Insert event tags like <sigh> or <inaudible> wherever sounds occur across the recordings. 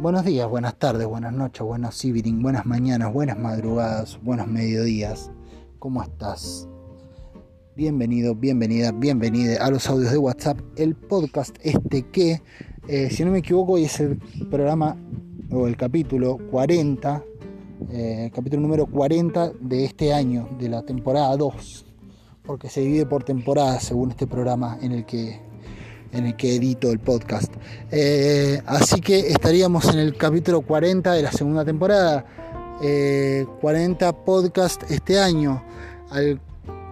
Buenos días, buenas tardes, buenas noches, buenos evening, buenas mañanas, buenas madrugadas, buenos mediodías. ¿Cómo estás? Bienvenido, bienvenida, bienvenida a los audios de WhatsApp, el podcast este que, eh, si no me equivoco, hoy es el programa o el capítulo 40, eh, capítulo número 40 de este año, de la temporada 2, porque se divide por temporada según este programa en el que en el que edito el podcast. Eh, así que estaríamos en el capítulo 40 de la segunda temporada. 40 eh, podcast este año, al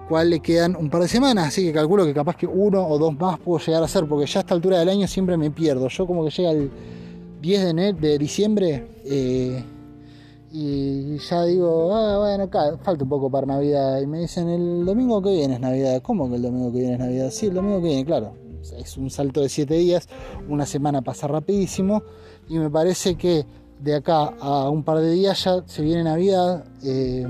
cual le quedan un par de semanas, así que calculo que capaz que uno o dos más puedo llegar a hacer, porque ya a esta altura del año siempre me pierdo. Yo como que llega el 10 de, de diciembre eh, y ya digo, ah, bueno, acá falta un poco para Navidad. Y me dicen, el domingo que viene es Navidad. ¿Cómo que el domingo que viene es Navidad? Sí, el domingo que viene, claro es un salto de 7 días, una semana pasa rapidísimo y me parece que de acá a un par de días ya se viene Navidad eh,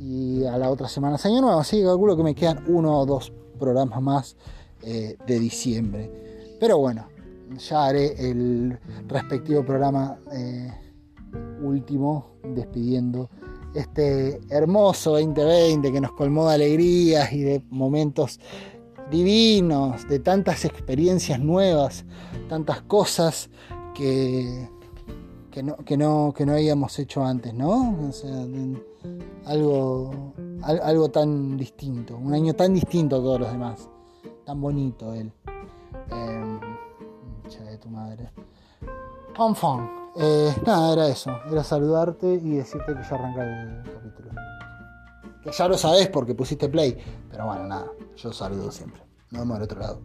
y a la otra semana es Año Nuevo, así que calculo que me quedan uno o dos programas más eh, de diciembre. Pero bueno, ya haré el respectivo programa eh, último despidiendo este hermoso 2020 que nos colmó de alegrías y de momentos divinos, de tantas experiencias nuevas, tantas cosas que, que, no, que, no, que no habíamos hecho antes, ¿no? O sea, algo, algo tan distinto, un año tan distinto a todos los demás, tan bonito él. Eh, de tu madre. Eh, nada, era eso, era saludarte y decirte que ya arranca el capítulo. Ya lo sabes porque pusiste play, pero bueno, nada, yo saludo siempre. Nos vemos al otro lado.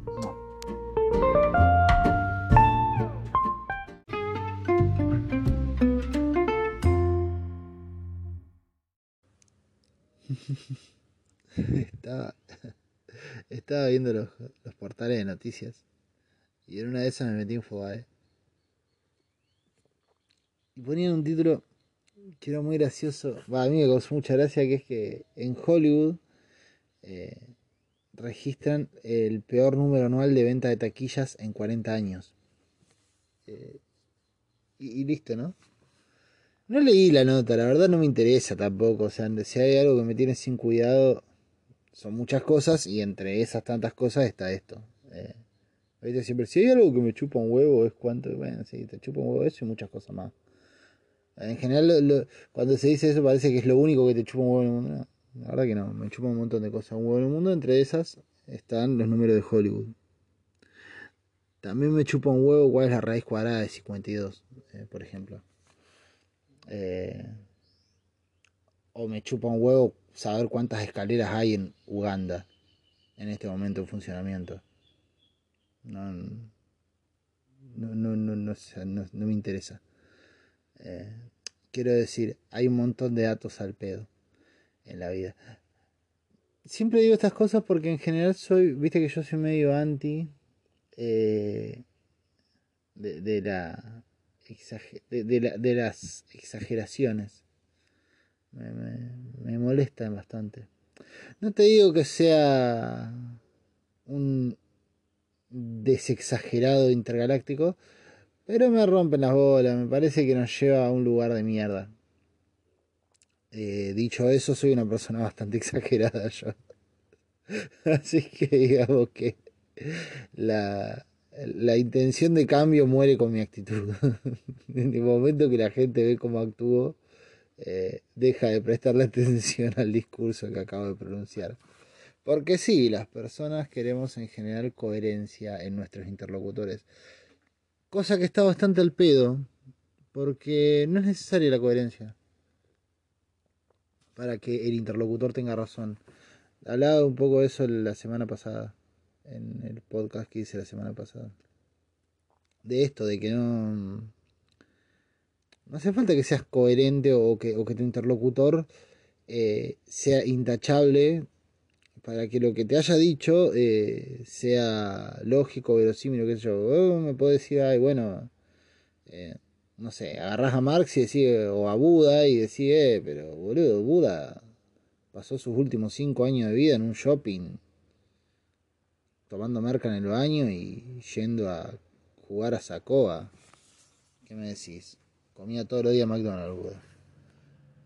<laughs> estaba, estaba viendo los, los, portales de noticias y en una de esas me metí en Fobae y ponían un título que era muy gracioso, a mí me causó mucha gracia, que es que en Hollywood eh, registran el peor número anual de venta de taquillas en 40 años. Eh, y, listo, ¿no? No leí la nota, la verdad no me interesa tampoco. O sea, si hay algo que me tiene sin cuidado, son muchas cosas y entre esas tantas cosas está esto. Eh, siempre, si hay algo que me chupa un huevo, es cuánto. Bueno, sí, te chupa un huevo eso y muchas cosas más. En general, cuando se dice eso, parece que es lo único que te chupa un huevo en el mundo. La verdad que no, me chupa un montón de cosas. Un huevo en el mundo, entre esas están los números de Hollywood. También me chupa un huevo cuál es la raíz cuadrada de 52, eh, por ejemplo. Eh, o me chupa un huevo saber cuántas escaleras hay en Uganda en este momento en funcionamiento. No, no, no, no, no, no me interesa. Eh, quiero decir, hay un montón de datos al pedo en la vida. Siempre digo estas cosas porque en general soy, viste que yo soy medio anti eh, de, la, de, las exageraciones. Me, me, me molestan bastante. No te digo que sea un desexagerado intergaláctico, pero me rompen las bolas, me parece que nos lleva a un lugar de mierda. Eh, dicho eso, soy una persona bastante <laughs> exagerada yo. <laughs> Así que digamos que la, la intención de cambio muere con mi actitud. <laughs> en el momento que la gente ve cómo actúo, eh, deja de prestarle atención al discurso que acabo de pronunciar. Porque sí, las personas queremos en general coherencia en nuestros interlocutores. Cosa que está bastante al pedo, porque no es necesaria la coherencia para que el interlocutor tenga razón. Hablaba un poco de eso la semana pasada, en el podcast que hice la semana pasada. De esto, de que no... No hace falta que seas coherente o que, o que tu interlocutor eh, sea intachable para que lo que te haya dicho eh, sea lógico, verosímil, qué sé yo. Me puedo decir, ay, bueno, eh, no sé, agarras a Marx y decís, o a Buda y decís, eh, pero boludo, Buda pasó sus últimos cinco años de vida en un shopping, tomando merca en el baño y yendo a jugar a Sacoa. ¿Qué me decís? Comía todos los días McDonald's, Buda.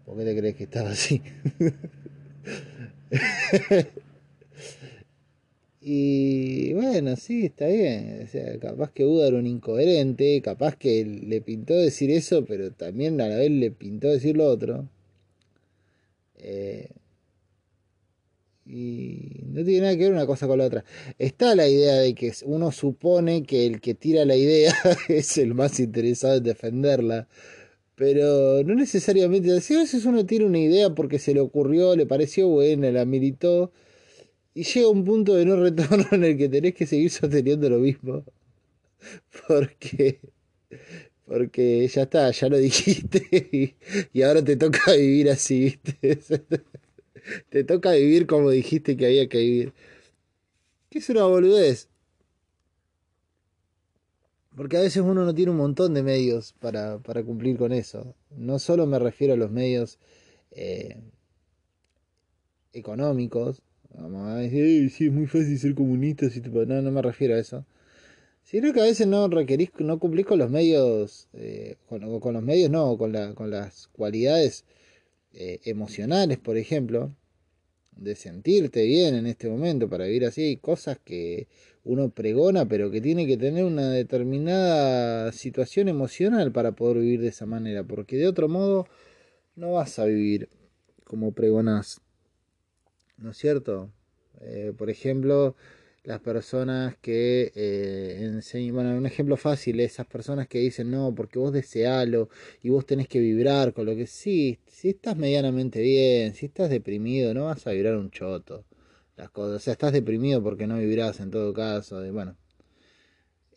¿Por qué te crees que estaba así? <laughs> y bueno, sí, está bien. O sea, capaz que Buda era un incoherente, capaz que le pintó decir eso, pero también a la vez le pintó decir lo otro. Eh, y no tiene nada que ver una cosa con la otra. Está la idea de que uno supone que el que tira la idea <laughs> es el más interesado en defenderla. Pero no necesariamente así. A veces uno tira una idea porque se le ocurrió, le pareció buena, la militó. Y llega un punto de no retorno en el que tenés que seguir sosteniendo lo mismo. Porque. Porque ya está, ya lo dijiste. Y, ahora te toca vivir así, ¿viste? <laughs> Te toca vivir como dijiste que había que vivir. ¿Qué es una boludez? Porque a veces uno no tiene un montón de medios para, para cumplir con eso. No solo me refiero a los medios eh, económicos. Vamos a decir, sí, es muy fácil ser comunista. Si No, no me refiero a eso. Sino que a veces no requerís, no cumplís con los medios, eh, con, los medios no, con, la, con las cualidades eh, emocionales, por ejemplo, de sentirte bien en este momento para vivir así, cosas que uno pregona, pero que tiene que tener una determinada situación emocional para poder vivir de esa manera, porque de otro modo no vas a vivir como pregonas, ¿no es cierto? Eh, por ejemplo, las personas que eh, enseñan, bueno, un ejemplo fácil, esas personas que dicen, no, porque vos desealo y vos tenés que vibrar con lo que sí, si estás medianamente bien, si estás deprimido, no vas a vibrar un choto. Las cosas, o sea, estás deprimido porque no vivirás en todo caso, de, bueno.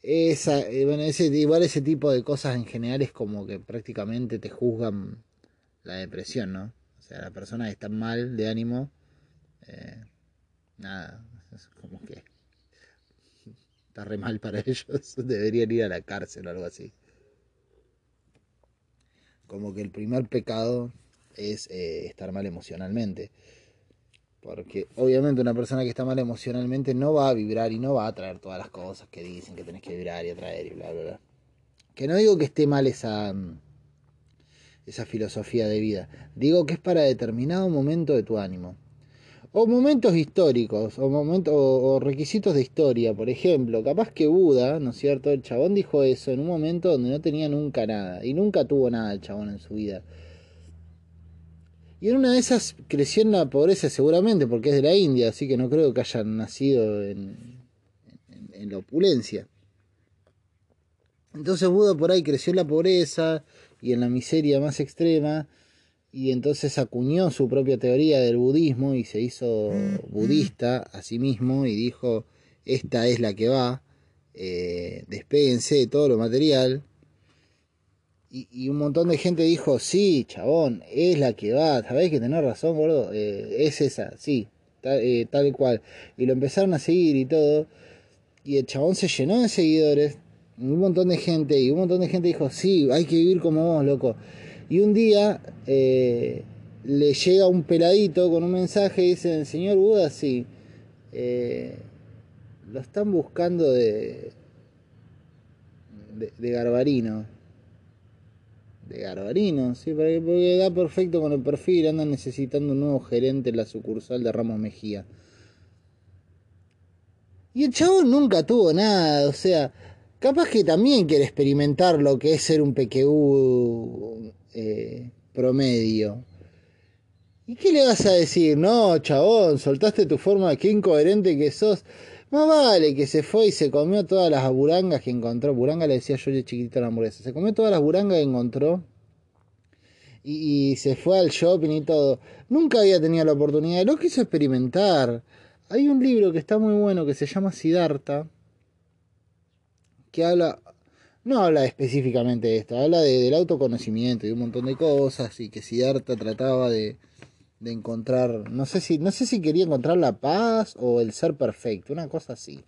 Esa, eh, bueno, ese, igual ese tipo de cosas en general es como que prácticamente te juzgan la depresión, ¿no? O sea, la persona que está mal de ánimo, eh, nada, como que está re mal para <laughs> ellos, deberían ir a la cárcel o algo así. Como que el primer pecado es eh, estar mal emocionalmente. Porque obviamente una persona que está mal emocionalmente no va a vibrar y no va a traer todas las cosas que dicen que tenés que vibrar y atraer y bla, bla, bla. Que no digo que esté mal esa, esa filosofía de vida. Digo que es para determinado momento de tu ánimo. O momentos históricos, o, o, requisitos de historia. Por ejemplo, capaz que Buda, ¿no es cierto? El chabón dijo eso en un momento donde no tenía nunca nada. Y nunca tuvo nada el chabón en su vida. Y en una de esas creció en la pobreza seguramente, porque es de la India, así que no creo que hayan nacido en, en, la opulencia. Entonces Buda por ahí creció en la pobreza y en la miseria más extrema, y entonces acuñó su propia teoría del budismo y se hizo budista a sí mismo y dijo, esta es la que va, eh, despéguense de todo lo material y, un montón de gente dijo, sí, chabón, es la que va, sabés que tenés razón, gordo, eh, es esa, sí, tal, eh, tal cual. Y lo empezaron a seguir y todo. Y el chabón se llenó de seguidores, un montón de gente, y un montón de gente dijo, sí, hay que vivir como vos, loco. Y un día eh, le llega un peladito con un mensaje y dice, señor Buda, sí, lo están buscando de, de, de Garbarino de Garbarino, sí, porque da perfecto con el perfil, andan necesitando un nuevo gerente en la sucursal de Ramos Mejía. Y el chavo nunca tuvo nada, o sea, capaz que también quiere experimentar lo que es ser un PQU eh, promedio. ¿Y qué le vas a decir? No, chabón, soltaste tu forma, qué incoherente que sos. Más vale que se fue y se comió todas las burangas que encontró. Buranga le decía yo de chiquitito a la hamburguesa. Se comió todas las burangas que encontró. Y, se fue al shopping y todo. Nunca había tenido la oportunidad. Lo quiso experimentar. Hay un libro que está muy bueno que se llama Siddhartha. Que habla. No habla específicamente de esto. Habla de, del autoconocimiento y un montón de cosas. Y que Siddhartha trataba de de encontrar, no sé si, no sé si quería encontrar la paz o el ser perfecto, una cosa así.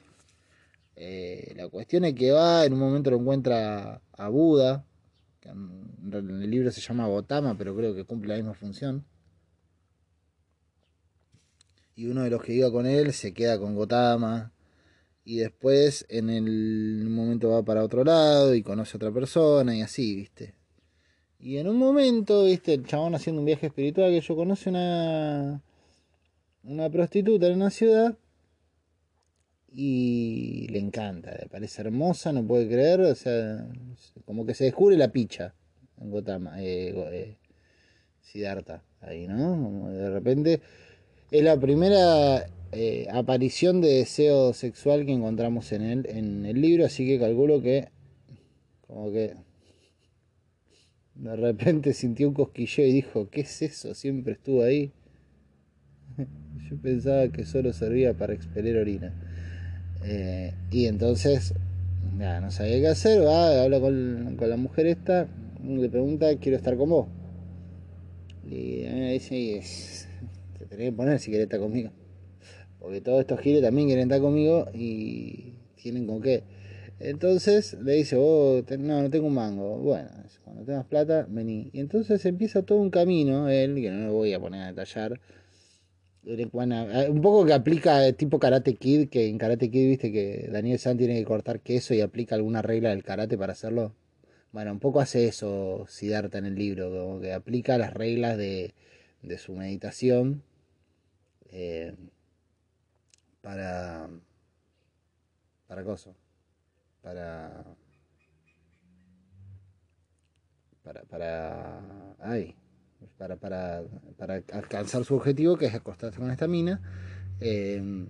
Eh, la cuestión es que va, en un momento lo encuentra a Buda, que en el libro se llama Gotama, pero creo que cumple la misma función. Y uno de los que iba con él se queda con Gotama y después en el momento va para otro lado y conoce a otra persona y así, ¿viste? Y en un momento, ¿viste? El chabón haciendo un viaje espiritual que yo conoce una una prostituta en una ciudad y le encanta, le parece hermosa, no puede creer, o sea, como que se descubre la picha en Gotama, eh, eh, Siddhartha, ahí, ¿no? De repente es la primera eh, aparición de deseo sexual que encontramos en él en el libro, así que calculo que como que de repente sintió un cosquilleo y dijo, ¿qué es eso? Siempre estuvo ahí. <laughs> Yo pensaba que solo servía para expeler orina. Eh, y entonces, no sabía qué hacer, va, habla con, con, la mujer esta, le pregunta, quiero estar con vos. Y ella dice, te tenés que poner si querés estar conmigo. Porque todos estos giles también quieren estar conmigo y tienen con qué. Entonces le dice, oh, no, no tengo un mango. Bueno, cuando tengas plata, vení. Y entonces empieza todo un camino, él, que no lo voy a poner a detallar, un poco que aplica tipo Karate Kid, que en Karate Kid viste que Daniel San tiene que cortar queso y aplica alguna regla del karate para hacerlo. Bueno, un poco hace eso Siddhartha en el libro, como que aplica las reglas de, de su meditación eh, para. para cosa. Para. Para. para. ay para, para, para alcanzar su objetivo, que es acostarse con esta mina. Eh,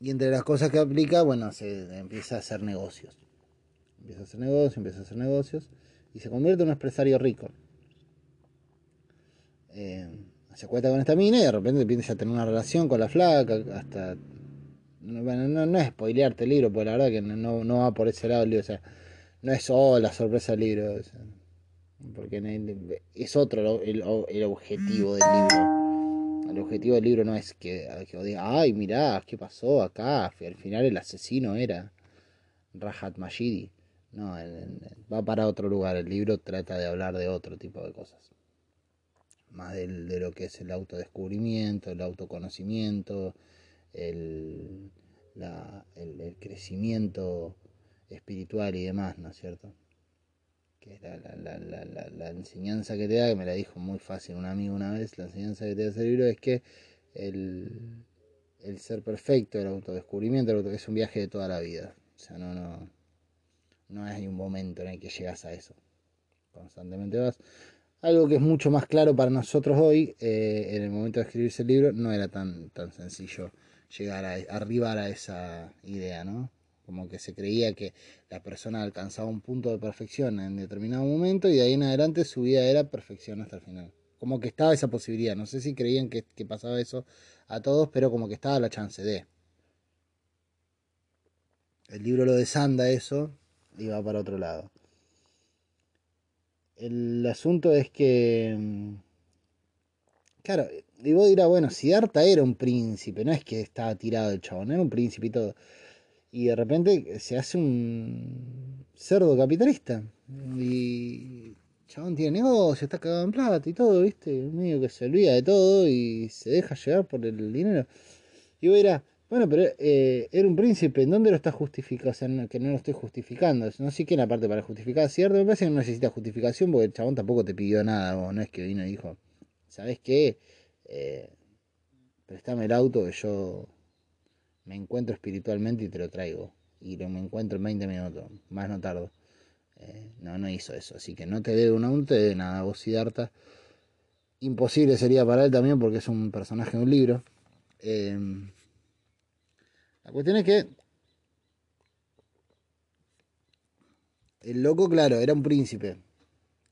y entre las cosas que aplica, bueno, se empieza a hacer negocios. Empieza a hacer negocios, empieza a hacer negocios y se convierte en un empresario rico. Eh, se cuenta con esta mina y de repente empieza a tener una relación con la flaca, hasta... Bueno, no, no es spoilearte el libro, porque la verdad que no, no va por ese lado el libro, o sea, no es oh, la sorpresa del libro. Porque es otro el, objetivo del libro. El objetivo del libro no es que, que diga, ay, mirá, ¿qué pasó acá? Al final el asesino era Rahat Majidi. No, va para otro lugar. El libro trata de hablar de otro tipo de cosas. Más de lo que es el autodescubrimiento, el autoconocimiento, el, el crecimiento espiritual y demás, ¿no es cierto? que es la, enseñanza que te da, que me la dijo muy fácil un amigo una vez, la enseñanza que te da ese libro es que el, ser perfecto, el autodescubrimiento, es un viaje de toda la vida. O sea, no, no, no hay un momento en el que llegas a eso. Constantemente vas. Algo que es mucho más claro para nosotros hoy, eh, en el momento de escribir ese libro, no era tan, tan sencillo llegar a arribar a esa idea, ¿no? como que se creía que la persona alcanzaba un punto de perfección en determinado momento y de ahí en adelante su vida era perfección hasta el final. Como que estaba esa posibilidad, no sé si creían que, pasaba eso a todos, pero como que estaba la chance de. El libro lo desanda eso y va para otro lado. El asunto es que... Mm, claro, y vos dirás, bueno, Siddhartha era un príncipe, no es que estaba tirado el chabón, era un príncipe y todo y de repente se hace un cerdo capitalista. Y chabón tiene negocio, está cagado en plata y todo, ¿viste? Medio que se olvida de todo y se deja llevar por el dinero. Y vos dirás, bueno, pero eh, era un príncipe, ¿en dónde lo está justificando? O sea, que no lo estoy justificando. No sé quién aparte para justificar, ¿cierto? Me parece que no necesita justificación porque el chabón tampoco te pidió nada, o no es que vino y dijo, ¿sabes qué? Eh, préstame el auto que yo me encuentro espiritualmente y te lo traigo. Y lo me encuentro en 20 minutos, más no tardo. Eh, no, no hizo eso. Así que no te debe un no te debe nada. Vos Siddhartha. Imposible sería para él también porque es un personaje de un libro. Eh, la cuestión es que el loco, claro, era un príncipe.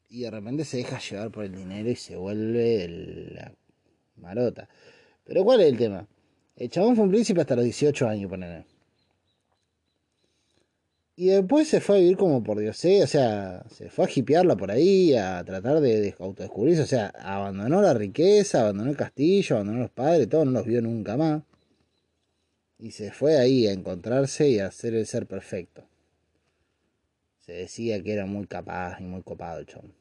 Y de repente se deja llevar por el dinero y se vuelve la marota. Pero ¿cuál es el tema? El chabón fue un príncipe hasta los 18 años, poner. Y después se fue a vivir como por Dios, ¿eh? o sea, se fue a hipearla por ahí, a tratar de, autodescubrirse, o sea, abandonó la riqueza, abandonó el castillo, abandonó los padres, todo, no los vio nunca más. Y se fue ahí a encontrarse y a hacer el ser perfecto. Se decía que era muy capaz y muy copado el chabón.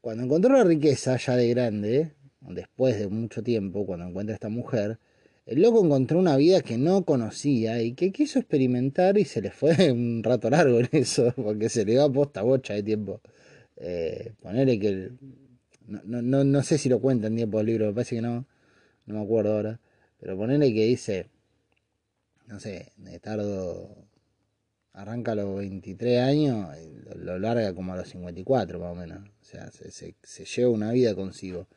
Cuando encontró la riqueza ya de grande, después de mucho tiempo, cuando encuentra a esta mujer, El loco encontró una vida que no conocía y que quiso experimentar y se le fue <laughs> un rato largo en eso, porque se le dio posta bocha de tiempo. Eh, ponerle que... No, no, no, sé si lo cuenta en tiempo del libro, me parece que no, no me acuerdo ahora. Pero ponerle que dice, no sé, tardo, arranca a los 23 años, lo, larga como a los 54 más o menos. O sea, se, se, lleva una vida consigo.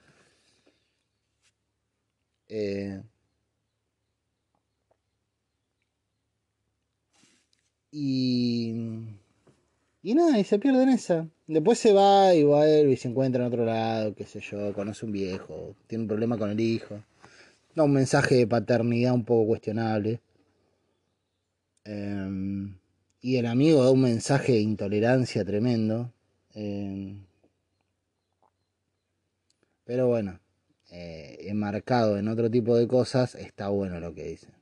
Eh, Y. Y nada, y se pierde en esa. Después se va y vuelve y se encuentra en otro lado, qué sé yo, conoce un viejo, tiene un problema con el hijo. Da un mensaje de paternidad un poco cuestionable. Em, y el amigo da un mensaje de intolerancia tremendo. Em, pero bueno, eh, enmarcado en otro tipo de cosas, está bueno lo que dice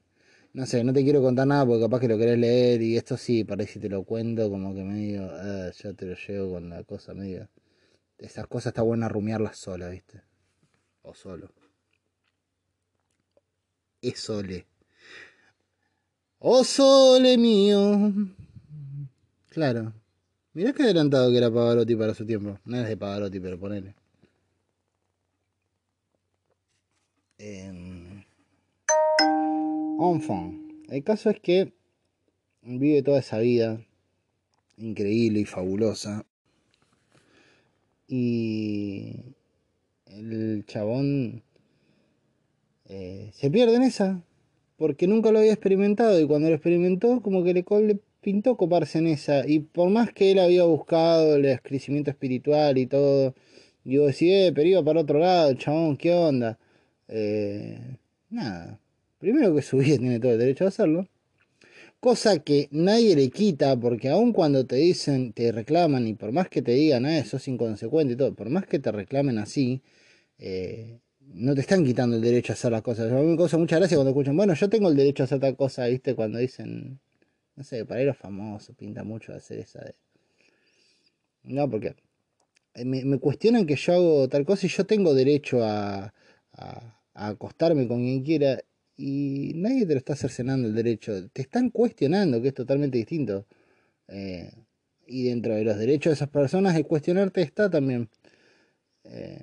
no sé, no te quiero contar nada porque capaz que lo querés leer y esto sí, parece que te lo cuento como que medio, ah, ya te lo llevo con la cosa medio. Esas cosas está bueno rumiarlas sola, ¿viste? O solo. Es sole. ¡Oh sole mío! Claro. Mirá que adelantado que era Pavarotti para su tiempo. No es de Pavarotti, pero ponele. Eh... El caso es que vive toda esa vida increíble y fabulosa. Y el chabón eh, se pierde en esa. Porque nunca lo había experimentado. Y cuando lo experimentó, como que le, le pintó coparse en esa. Y por más que él había buscado el crecimiento espiritual y todo. Yo decía, eh, pero iba para otro lado, chabón, ¿qué onda? Eh, nada Primero que su vida <laughs> tiene todo el derecho a hacerlo. Cosa que nadie le quita, porque aun cuando te dicen, te reclaman, y por más que te digan, ah, eso es inconsecuente y todo, por más que te reclamen así, eh, no te están quitando el derecho a hacer las cosas. A mí me causa mucha gracia cuando escuchan, bueno, yo tengo el derecho a hacer tal cosa, ¿viste? Cuando dicen, no sé, para a famosos, pinta mucho hacer esa de... No, porque me, cuestionan que yo hago tal cosa y yo tengo derecho a, a acostarme con quien quiera y nadie te lo está cercenando el derecho, te están cuestionando, que es totalmente distinto. Eh, y dentro de los derechos de esas personas, el cuestionarte está también. Eh,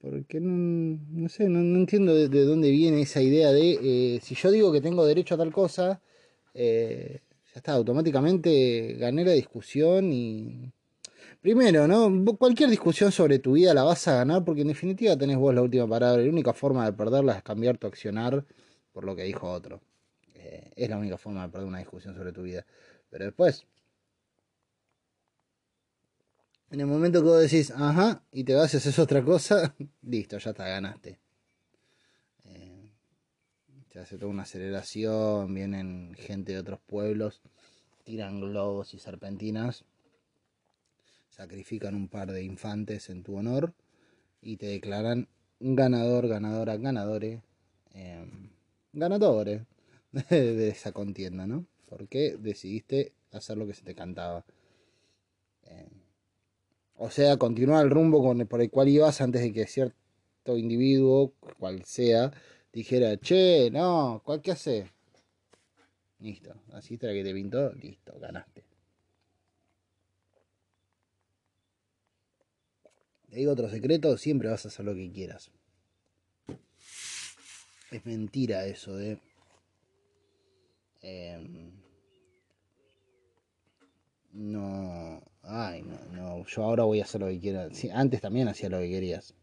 porque no, no sé, no, entiendo de, dónde viene esa idea de eh, si yo digo que tengo derecho a tal cosa, ya está, automáticamente gané la discusión y. Primero, ¿no? Cualquier discusión sobre tu vida la vas a ganar porque en definitiva tenés vos la última palabra. La única forma de perderla es cambiar tu accionar por lo que dijo otro. Eh, es la única forma de perder una discusión sobre tu vida. Pero después, en el momento que vos decís, ajá, y te vas y haces otra cosa, <laughs> listo, ya te ganaste. Eh, se hace toda una aceleración, vienen gente de otros pueblos, tiran globos y serpentinas, sacrifican un par de infantes en tu honor y te declaran ganador, ganadora, ganadores. Eh, ganadores <laughs> de esa contienda, ¿no? Porque decidiste hacer lo que se te cantaba. Eh, o sea, continuar el rumbo con por el cual ibas antes de que cierto individuo, cual sea, dijera, che, no, ¿cuál que hace? Listo, así está la que te pintó, listo, ganaste. Te digo otro secreto, siempre vas a hacer lo que quieras es mentira eso de... Em, no, ay, no, no, yo ahora voy a hacer lo que quiera. antes también hacía lo que querías.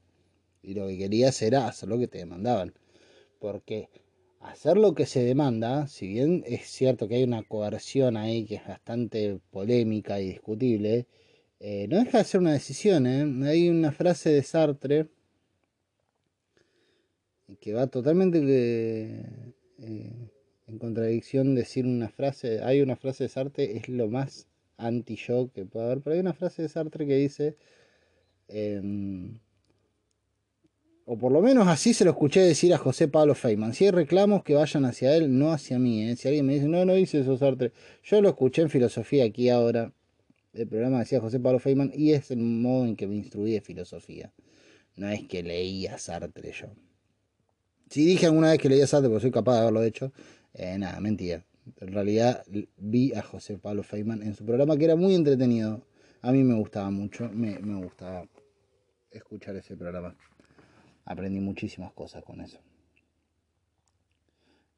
Y lo que querías era hacer lo que te demandaban. Porque hacer lo que se demanda, si bien es cierto que hay una coerción ahí que es bastante polémica y discutible, eh, no deja de ser una decisión. ¿eh? Hay una frase de Sartre que va totalmente eh, en contradicción decir una frase, hay una frase de Sartre, es lo más anti-yo que puede haber, pero hay una frase de Sartre que dice, em, o por lo menos así se lo escuché decir a José Pablo Feynman, si hay reclamos que vayan hacia él, no hacia mí, ¿eh? si alguien me dice, no, no dice eso Sartre, yo lo escuché en filosofía aquí ahora, el programa decía José Pablo Feynman, y es el modo en que me instruí de filosofía, no es que leía Sartre yo Si dije alguna vez que leía Sartre, porque soy capaz de haberlo hecho, eh, nada, mentira. En realidad vi a José Pablo Feynman en su programa que era muy entretenido. A mí me gustaba mucho, me, me gustaba escuchar ese programa. Aprendí muchísimas cosas con eso.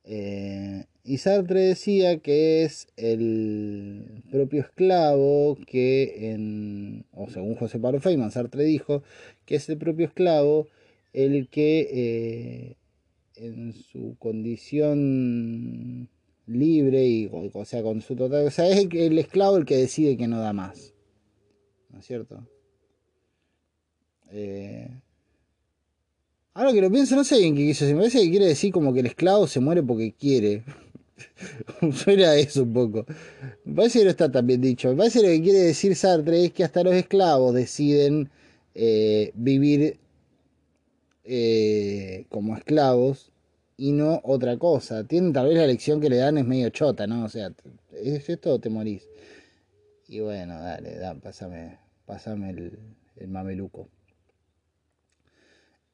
Eh, y Sartre decía que es el propio esclavo que, en, o según José Pablo Feynman, Sartre dijo que es el propio esclavo el que eh, en su condición libre y o sea con su total o sea es el, esclavo el que decide que no da más ¿no es cierto? Eh, ahora que lo pienso no sé bien qué quiso me parece que quiere decir como que el esclavo se muere porque quiere. <laughs> Suena eso un poco. Me parece que no está tan bien dicho. Me parece que lo que quiere decir Sartre es que hasta los esclavos deciden eh, vivir eh, como esclavos y no otra cosa. Tienen tal vez la lección que le dan es medio chota, ¿no? O sea, ¿es esto o te morís? Y bueno, dale, da, pásame, pásame el, el mameluco.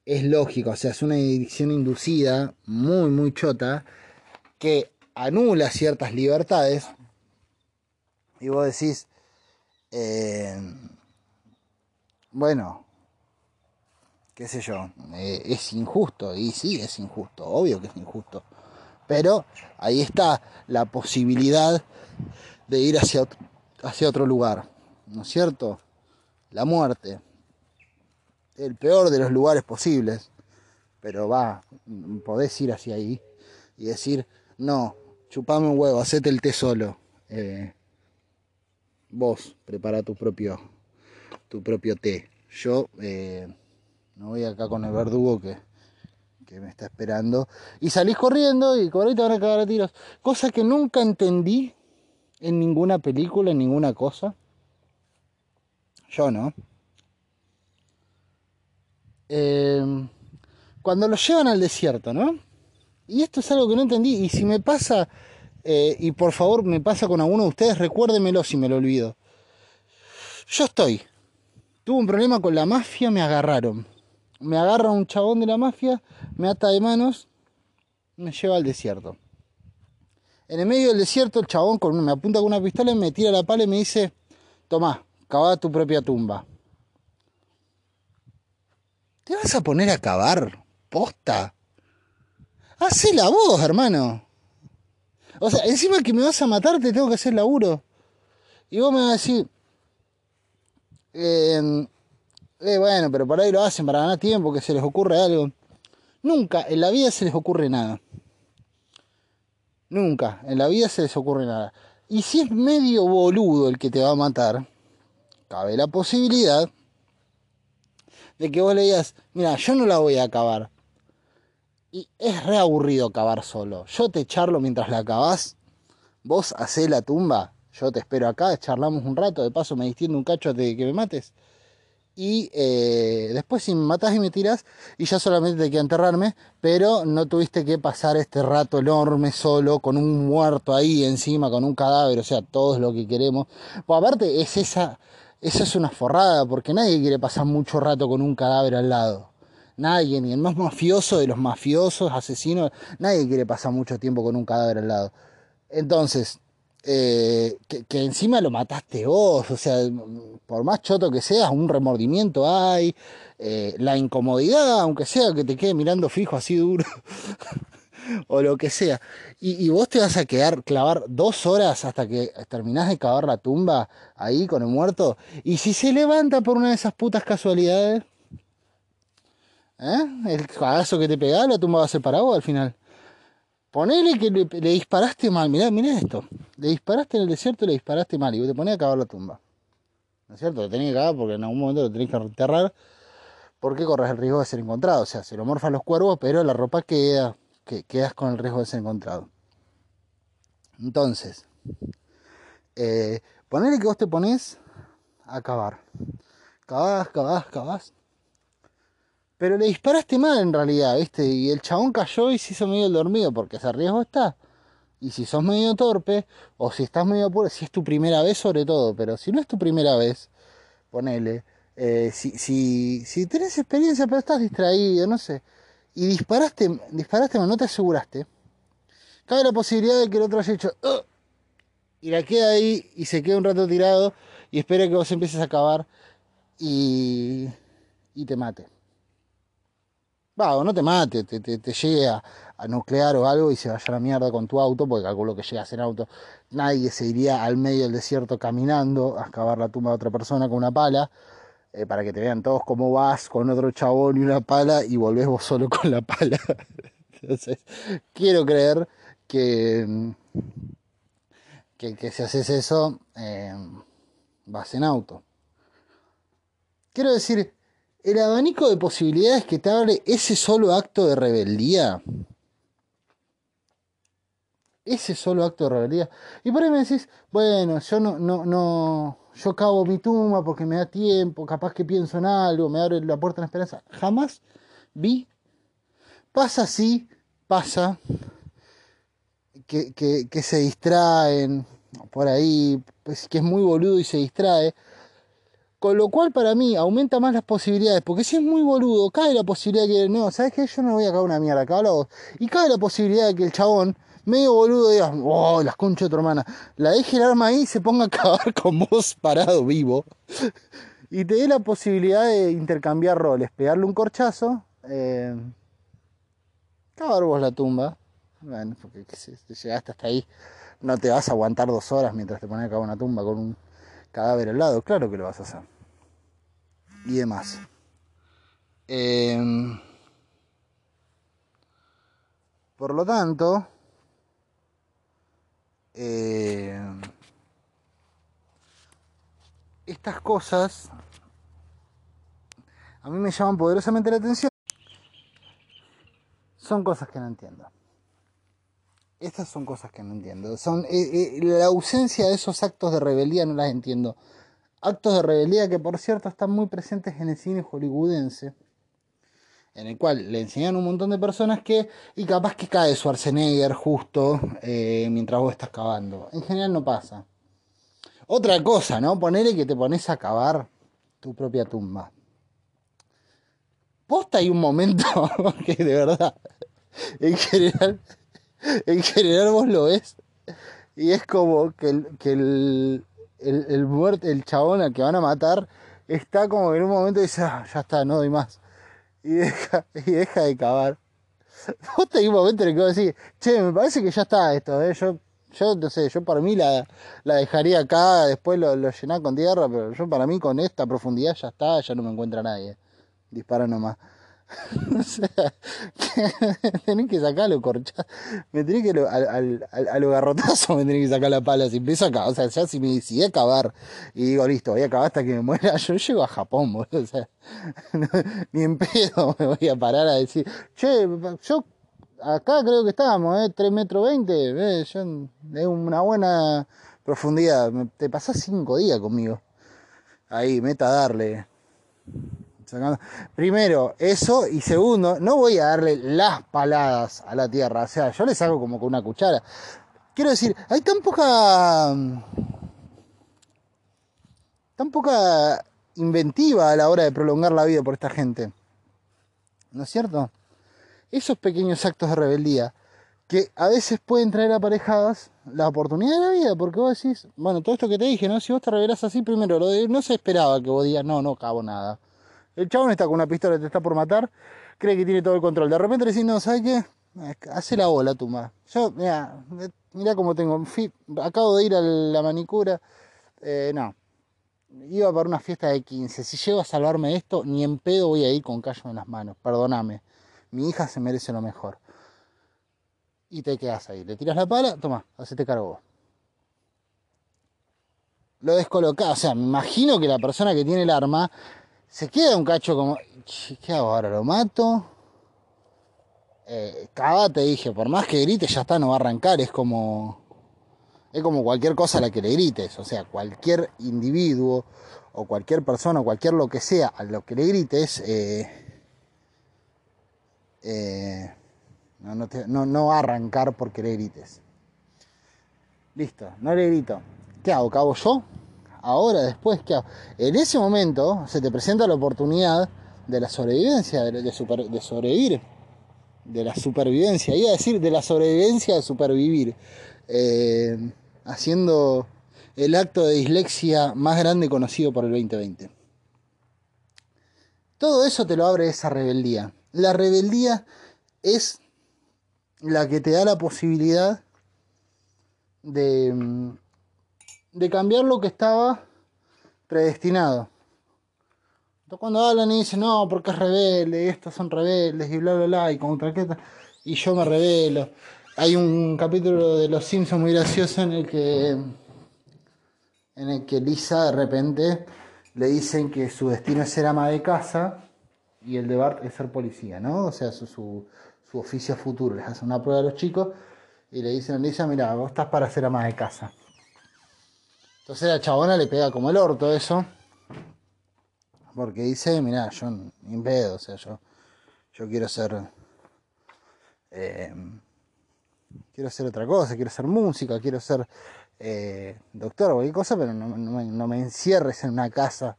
Es lógico, o sea, es una edición inducida muy, muy chota que anula ciertas libertades. Y vos decís, eh, bueno, qué sé yo, eh, es injusto, y sí, es injusto, obvio que es injusto. Pero ahí está la posibilidad de ir hacia otro, hacia otro lugar, ¿no es cierto? La muerte, el peor de los lugares posibles, pero va, podés ir hacia ahí y decir, no, chupame un huevo, hacete el té solo. Eh, vos prepara tu propio, tu propio té. Yo eh, no voy acá con el verdugo que, me está esperando. Y salís corriendo y por ahí te van a cagar a tiros. Cosa que nunca entendí en ninguna película, en ninguna cosa. Yo no. Em, cuando los llevan al desierto, ¿no? Y esto es algo que no entendí. Y si me pasa, eh, y por favor me pasa con alguno de ustedes, recuérdemelo si me lo olvido. Yo estoy. Tuve un problema con la mafia, me agarraron me agarra un chabón de la mafia, me ata de manos, me lleva al desierto. En el medio del desierto el chabón me apunta con una pistola y me tira la pala y me dice, tomá, cava tu propia tumba. ¿Te vas a poner a cavar? Posta. la voz, hermano. O sea, encima que me vas a matar te tengo que hacer laburo. Y vos me vas a decir, eh, eh, bueno, pero por ahí lo hacen para ganar tiempo, que se les ocurre algo. Nunca en la vida se les ocurre nada. Nunca en la vida se les ocurre nada. Y si es medio boludo el que te va a matar, cabe la posibilidad de que vos le digas, mira, yo no la voy a acabar. Y es re aburrido acabar solo. Yo te charlo mientras la acabás, vos hacés la tumba, yo te espero acá, charlamos un rato, de paso me distiendo un cacho de que me mates y eh, después si me matas y me tiras y ya solamente te queda enterrarme, pero no tuviste que pasar este rato enorme solo con un muerto ahí encima, con un cadáver, o sea, todo es lo que queremos. Pues aparte es esa, eso es una forrada, porque nadie quiere pasar mucho rato con un cadáver al lado. Nadie, ni el más mafioso de los mafiosos, asesinos, nadie quiere pasar mucho tiempo con un cadáver al lado. Entonces, eh, que, encima lo mataste vos, o sea, por más choto que seas, un remordimiento hay, eh, la incomodidad, aunque sea que te quede mirando fijo así duro, <laughs> o lo que sea, y, vos te vas a quedar, clavar dos horas hasta que terminás de cavar la tumba ahí con el muerto, y si se levanta por una de esas putas casualidades, ¿eh? el cagazo que te pegás, la tumba va a ser para vos al final. Ponele que le, disparaste mal, mirá, mirá esto. Le disparaste en el desierto y le disparaste mal y te ponés a cavar la tumba. ¿No es cierto? Lo tenés que cavar porque en algún momento lo tenés que enterrar porque corres el riesgo de ser encontrado. O sea, se lo morfan los cuervos, pero la ropa queda, que quedas con el riesgo de ser encontrado. Entonces, eh, ponele que vos te pones a cavar. Cavás, cavás, cavás. Pero le disparaste mal en realidad, ¿viste? Y el chabón cayó y se hizo medio dormido, porque ese riesgo está. Y si sos medio torpe, o si estás medio apuro, si es tu primera vez sobre todo, pero si no es tu primera vez, ponele. Eh, si, si, si tenés experiencia pero estás distraído, no sé. y disparaste, disparaste, no te aseguraste, cabe la posibilidad de que el otro haya hecho y la queda ahí y se queda un rato tirado y espera que vos empieces a acabar y, y te mate. Va, o no te mate, te, llegue a, nuclear o algo y se vaya a la mierda con tu auto, porque calculo que llegas en auto. Nadie se iría al medio del desierto caminando a excavar la tumba de otra persona con una pala, eh, para que te vean todos cómo vas con otro chabón y una pala y volvés vos solo con la pala. <laughs> Entonces, quiero creer que, que, si haces eso, eh, vas en auto. Quiero decir, el abanico de posibilidades que te abre ese solo acto de rebeldía. Ese solo acto de rebeldía. Y por ahí me decís, bueno, yo no, no, no, yo cavo mi tumba porque me da tiempo, capaz que pienso en algo, me abre la puerta de la esperanza. Jamás vi. Pasa así, pasa. Que, que, que se distraen por ahí, pues que es muy boludo y se distrae con lo cual para mí aumenta más las posibilidades, porque si es muy boludo, cae la posibilidad de que, no, ¿sabes qué? Yo no voy a cagar una mierda, acá. Y cae la posibilidad de que el chabón, medio boludo, diga, oh, las conchas de tu hermana, la deje el arma ahí y se ponga a cagar <laughs> con vos parado vivo. y te dé la posibilidad de intercambiar roles, pegarle un corchazo, eh, vos la tumba. Bueno, porque si llegaste hasta ahí, no te vas a aguantar dos horas mientras te pones a cavar una tumba con un cadáver al lado, claro que lo vas a hacer. Y demás. Em, por lo tanto, em, estas cosas a mí me llaman poderosamente la atención. Son cosas que no entiendo. Estas son cosas que no entiendo. Son, eh, eh, la ausencia de esos actos de rebeldía no las entiendo. Actos de rebeldía que por cierto están muy presentes en el cine hollywoodense. En el cual le enseñan un montón de personas que. Y capaz que cae Schwarzenegger justo eh, mientras vos estás cavando. En general no pasa. Otra cosa, ¿no? Ponele que te pones a cavar tu propia tumba. Posta hay un momento <laughs> que de verdad, en general, en general vos lo ves y es como que que el, el, muerto, el chabón al que van a matar está como en un momento dice, ah, ya está, no doy más. Y deja, <laughs> y deja de cavar. <laughs> Vos tenés un momento en el que vos decís, che, me parece que ya está esto, ¿eh? yo, yo no sé, yo para mí la, la dejaría acá, después lo, lo con tierra, pero yo para mí con esta profundidad ya está, ya no me encuentra nadie. Dispara nomás. <laughs> o sea, <laughs> tenés que sacarlo, corcha. Me tenés que al, al, al, a lo garrotazo <laughs> me tenés que sacar la pala. Si empiezo acá, o sea, si me decidí a acabar y digo, listo, voy a acabar hasta que me muera, yo llego a Japón, boludo. O sea, ni en pedo me voy a parar a decir, che, yo acá creo que estábamos, ¿eh? 3 metros 20, ¿eh? Es una buena profundidad. Te pasás 5 días conmigo. Ahí, meta a darle. Primero, eso. Y segundo, no voy a darle las paladas a la tierra. O sea, yo le saco como con una cuchara. Quiero decir, hay tan poca. tan poca inventiva a la hora de prolongar la vida por esta gente. ¿No es cierto? Esos pequeños actos de rebeldía que a veces pueden traer aparejadas la oportunidad de la vida, porque vos decís, bueno, todo esto que te dije, ¿no? Si vos te revelás así primero, lo de, no se esperaba que vos digas, no, no cabo nada. El chabón está con una pistola, te está por matar, cree que tiene todo el control. De repente le decís, no, ¿sabes qué? Hace la bola, tu madre. Yo, mira, mira cómo tengo. Acabo de ir a la manicura. Eh, no. Iba para una fiesta de 15. Si llego a salvarme esto, ni en pedo voy a ir con callo en las manos. Perdóname. Mi hija se merece lo mejor. Y te quedas ahí. Le tiras la pala, toma, hacete cargo Lo descolocás. O sea, me imagino que la persona que tiene el arma se queda un cacho como, ¿qué hago ahora? ¿Lo mato? Eh, te dije, por más que grites, ya está, no va a arrancar, es como, es como cualquier cosa a la que le grites, o sea, cualquier individuo o cualquier persona, o cualquier lo que sea a lo que le grites, eh, eh, no, no, no, va a arrancar porque le grites. Listo, no le grito. ¿Qué hago? ¿Cabo yo? Ahora, después, ¿qué hago? En ese momento se te presenta la oportunidad de la sobrevivencia, de, sobrevivir. de la supervivencia, iba a decir de la sobrevivencia de supervivir, eh, haciendo el acto de dislexia más grande conocido por el 2020. Todo eso te lo abre esa rebeldía. La rebeldía es la que te da la posibilidad de, de cambiar lo que estaba predestinado. Entonces cuando hablan y dicen, no, porque es rebelde, estos son rebeldes, y bla, bla, bla, y contra qué y yo me rebelo. Hay un capítulo de Los Simpsons muy gracioso en el que en el que Lisa de repente le dicen que su destino es ser ama de casa y el de Bart es ser policía, ¿no? O sea, su, su, su oficio futuro. Les hacen una prueba a los chicos y le dicen a Lisa, mira, vos estás para ser ama de casa. Entonces la chabona le pega como el orto eso. Porque dice, mira, yo ni pedo, o sea, yo, yo quiero ser... Eh, quiero hacer otra cosa, quiero hacer música, quiero ser eh, doctor o cualquier cosa, pero no, no, me encierres en una casa.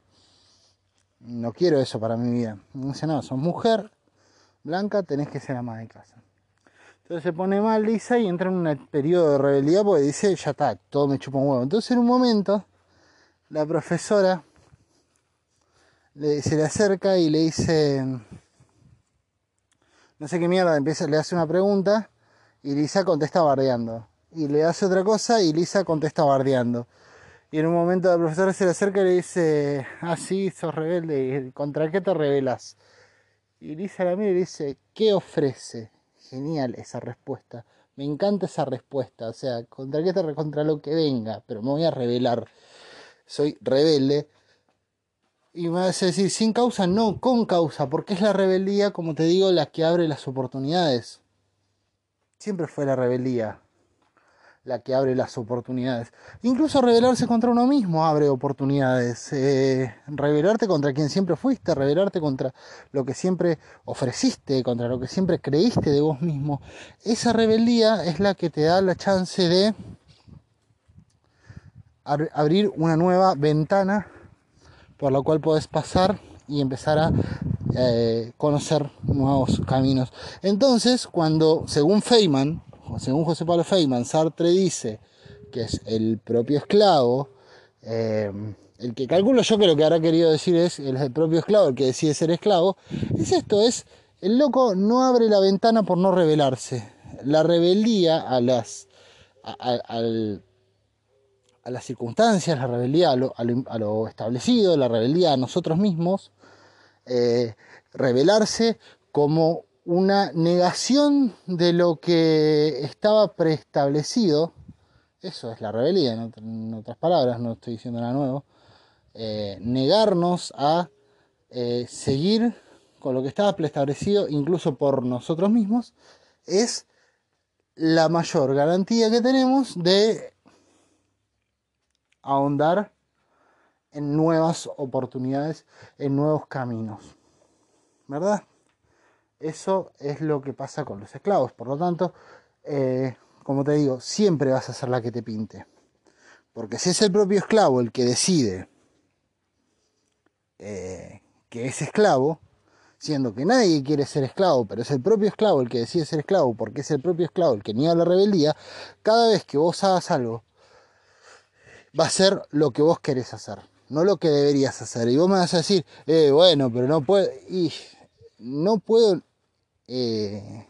No quiero eso para mi vida. dice, no, sos mujer blanca, tenés que ser ama de casa. Entonces se pone mal Lisa y entra en un periodo de rebeldía porque dice, ya está, todo me chupa un huevo. Entonces en un momento, la profesora le, se le acerca y le dice, no sé qué mierda, empieza, le hace una pregunta y Lisa contesta bardeando. Y le hace otra cosa y Lisa contesta bardeando. Y en un momento la profesora se le acerca y le dice, ah, sí, sos rebelde, ¿contra qué te rebelas? Y Lisa la mira y dice, ¿qué ofrece? Genial esa respuesta. Me encanta esa respuesta. O sea, ¿contra qué te contra lo que venga? Pero me voy a rebelar. Soy rebelde. Y me vas a decir, sin causa, no, con causa, porque es la rebeldía, como te digo, la que abre las oportunidades siempre fue la rebeldía la que abre las oportunidades. Incluso rebelarse contra uno mismo abre oportunidades. Eh, rebelarte contra quien siempre fuiste, rebelarte contra lo que siempre ofreciste, contra lo que siempre creíste de vos mismo. Esa rebeldía es la que te da la chance de abrir una nueva ventana por la cual puedes pasar y empezar a eh, conocer nuevos caminos. Entonces, cuando, según Feynman, según José Pablo Feynman, Sartre dice que es el propio esclavo, eh, el que calculo yo que lo que habrá querido decir es el, propio esclavo, el que decide ser esclavo, es esto, es el loco no abre la ventana por no rebelarse. La rebeldía a las, a, las circunstancias, la rebeldía a lo, a lo, establecido, la rebeldía a nosotros mismos, eh, revelarse como una negación de lo que estaba preestablecido. Eso es la rebeldía, en, otras palabras, no estoy diciendo nada nuevo. Eh, negarnos a eh, seguir con lo que estaba preestablecido, incluso por nosotros mismos, es la mayor garantía que tenemos de ahondar en nuevas oportunidades, en nuevos caminos. ¿Verdad? Eso es lo que pasa con los esclavos. Por lo tanto, eh, como te digo, siempre vas a ser la que te pinte. Porque si es el propio esclavo el que decide eh, que es esclavo, siendo que nadie quiere ser esclavo, pero es el propio esclavo el que decide ser esclavo, porque es el propio esclavo el que niega la rebeldía, cada vez que vos hagas algo, va a ser lo que vos querés hacer no lo que deberías hacer. Y vos me vas a decir, eh, bueno, pero no puedo, y no puedo, eh,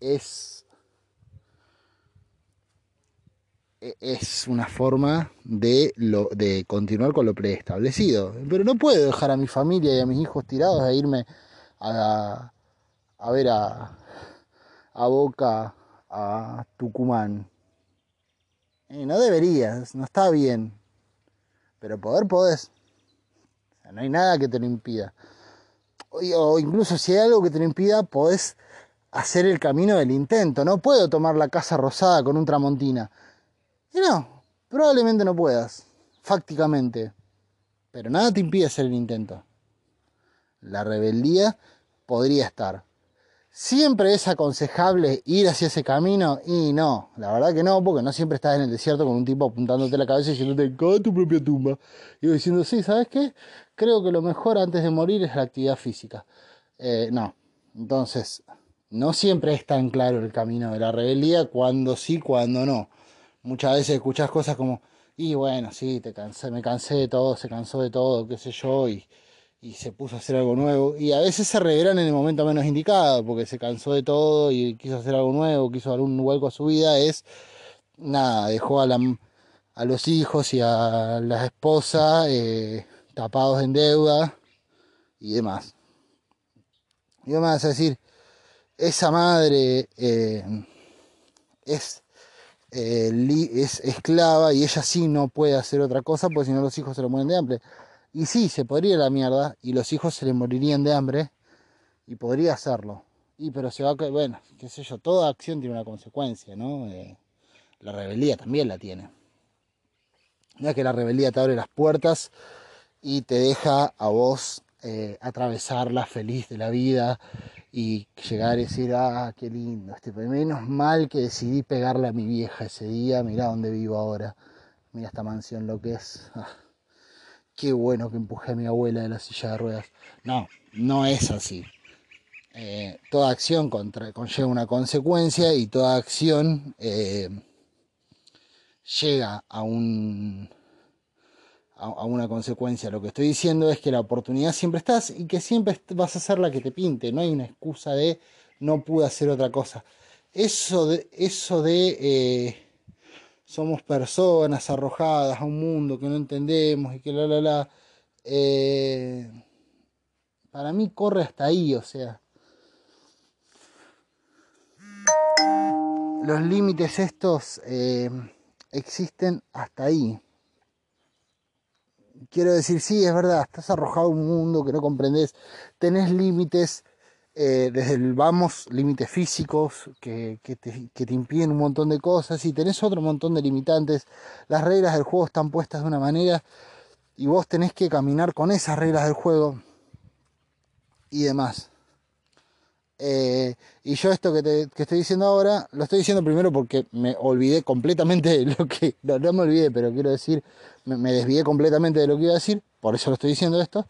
es, e, es una forma de, lo, de continuar con lo preestablecido. Pero no puedo dejar a mi familia y a mis hijos tirados a irme a, a ver a, a Boca, a Tucumán. Eh, no deberías, no está bien. Pero poder podés. no hay nada que te lo impida. O, incluso si hay algo que te lo impida, podés hacer el camino del intento. No puedo tomar la casa rosada con un tramontina. Y no, probablemente no puedas, fácticamente. Pero nada te impide hacer el intento. La rebeldía podría estar. ¿Siempre es aconsejable ir hacia ese camino? Y no, la verdad que no, porque no siempre estás en el desierto con un tipo apuntándote la cabeza y diciéndote, cae tu propia tumba. Y diciendo, sí, ¿sabes qué? Creo que lo mejor antes de morir es la actividad física. Eh, no, Entonces, no siempre es tan claro el camino de la rebeldía, cuando sí, cuando no. Muchas veces escuchas cosas como, y bueno, sí, te cansé, me cansé de todo, se cansó de todo, qué sé yo, y, y se puso a hacer algo nuevo. Y a veces se revelan en el momento menos indicado, porque se cansó de todo y quiso hacer algo nuevo, quiso dar un vuelco a su vida, es nada, dejó a, los hijos y a la esposa eh, tapados en deuda y demás. Y demás, es decir, esa madre eh, es, eh, es esclava y ella sí no puede hacer otra cosa, porque si no los hijos se lo mueren de hambre. Y sí, se podría la mierda y los hijos se le morirían de hambre y podría hacerlo. Y pero se va a... Bueno, qué sé yo, toda acción tiene una consecuencia, ¿no? Eh, la rebeldía también la tiene. Ya que la rebeldía te abre las puertas y te deja a vos eh, atravesarla feliz de la vida y llegar y decir, ah, qué lindo, este, menos mal que decidí pegarle a mi vieja ese día, mira dónde vivo ahora, mira esta mansión lo que es. Ah, qué bueno que empujé a mi abuela de la silla de ruedas. No, no es así. Eh, toda acción conlleva una consecuencia y toda acción eh, llega a, un, a, una consecuencia. Lo que estoy diciendo es que la oportunidad siempre estás y que siempre vas a ser la que te pinte. No hay una excusa de no pude hacer otra cosa. Eso de, eso de eh, somos personas arrojadas a un mundo que no entendemos y que la la la. Eh, para mí corre hasta ahí, o sea. Los límites estos eh, existen hasta ahí. Quiero decir, sí, es verdad, estás arrojado a un mundo que no comprendes, tenés límites, eh, desde el vamos, límites físicos que, que, te, que, te, impiden un montón de cosas y tenés otro montón de limitantes. Las reglas del juego están puestas de una manera y vos tenés que caminar con esas reglas del juego y demás. Eh, y yo esto que, te, que estoy diciendo ahora, lo estoy diciendo primero porque me olvidé completamente de lo que, no, no me olvidé, pero quiero decir, me, me, desvié completamente de lo que iba a decir, por eso lo estoy diciendo esto,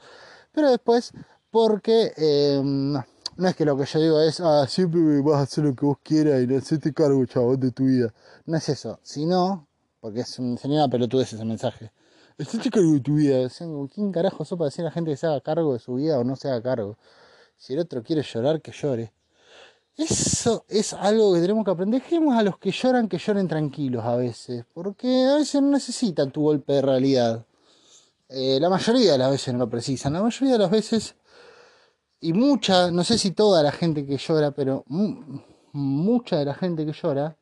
pero después porque eh, no, no, es que lo que yo digo es, ah, siempre vas a hacer lo que vos quieras y no te cargo, chabón, de tu vida. No es eso, sino, porque es un, sería una pelotudez ese mensaje. Hacete cargo de tu vida. ¿Quién carajo para decir a la gente que se haga cargo de su vida o no se haga cargo? Si el otro quiere llorar, que llore. Eso es algo que tenemos que aprender. Dejemos a los que lloran que lloren tranquilos a veces, porque a veces no necesitan tu golpe de realidad. Eh, la mayoría de las veces no lo precisan. La mayoría de las veces, y mucha, no sé si toda la gente que llora, pero mucha de la gente que llora,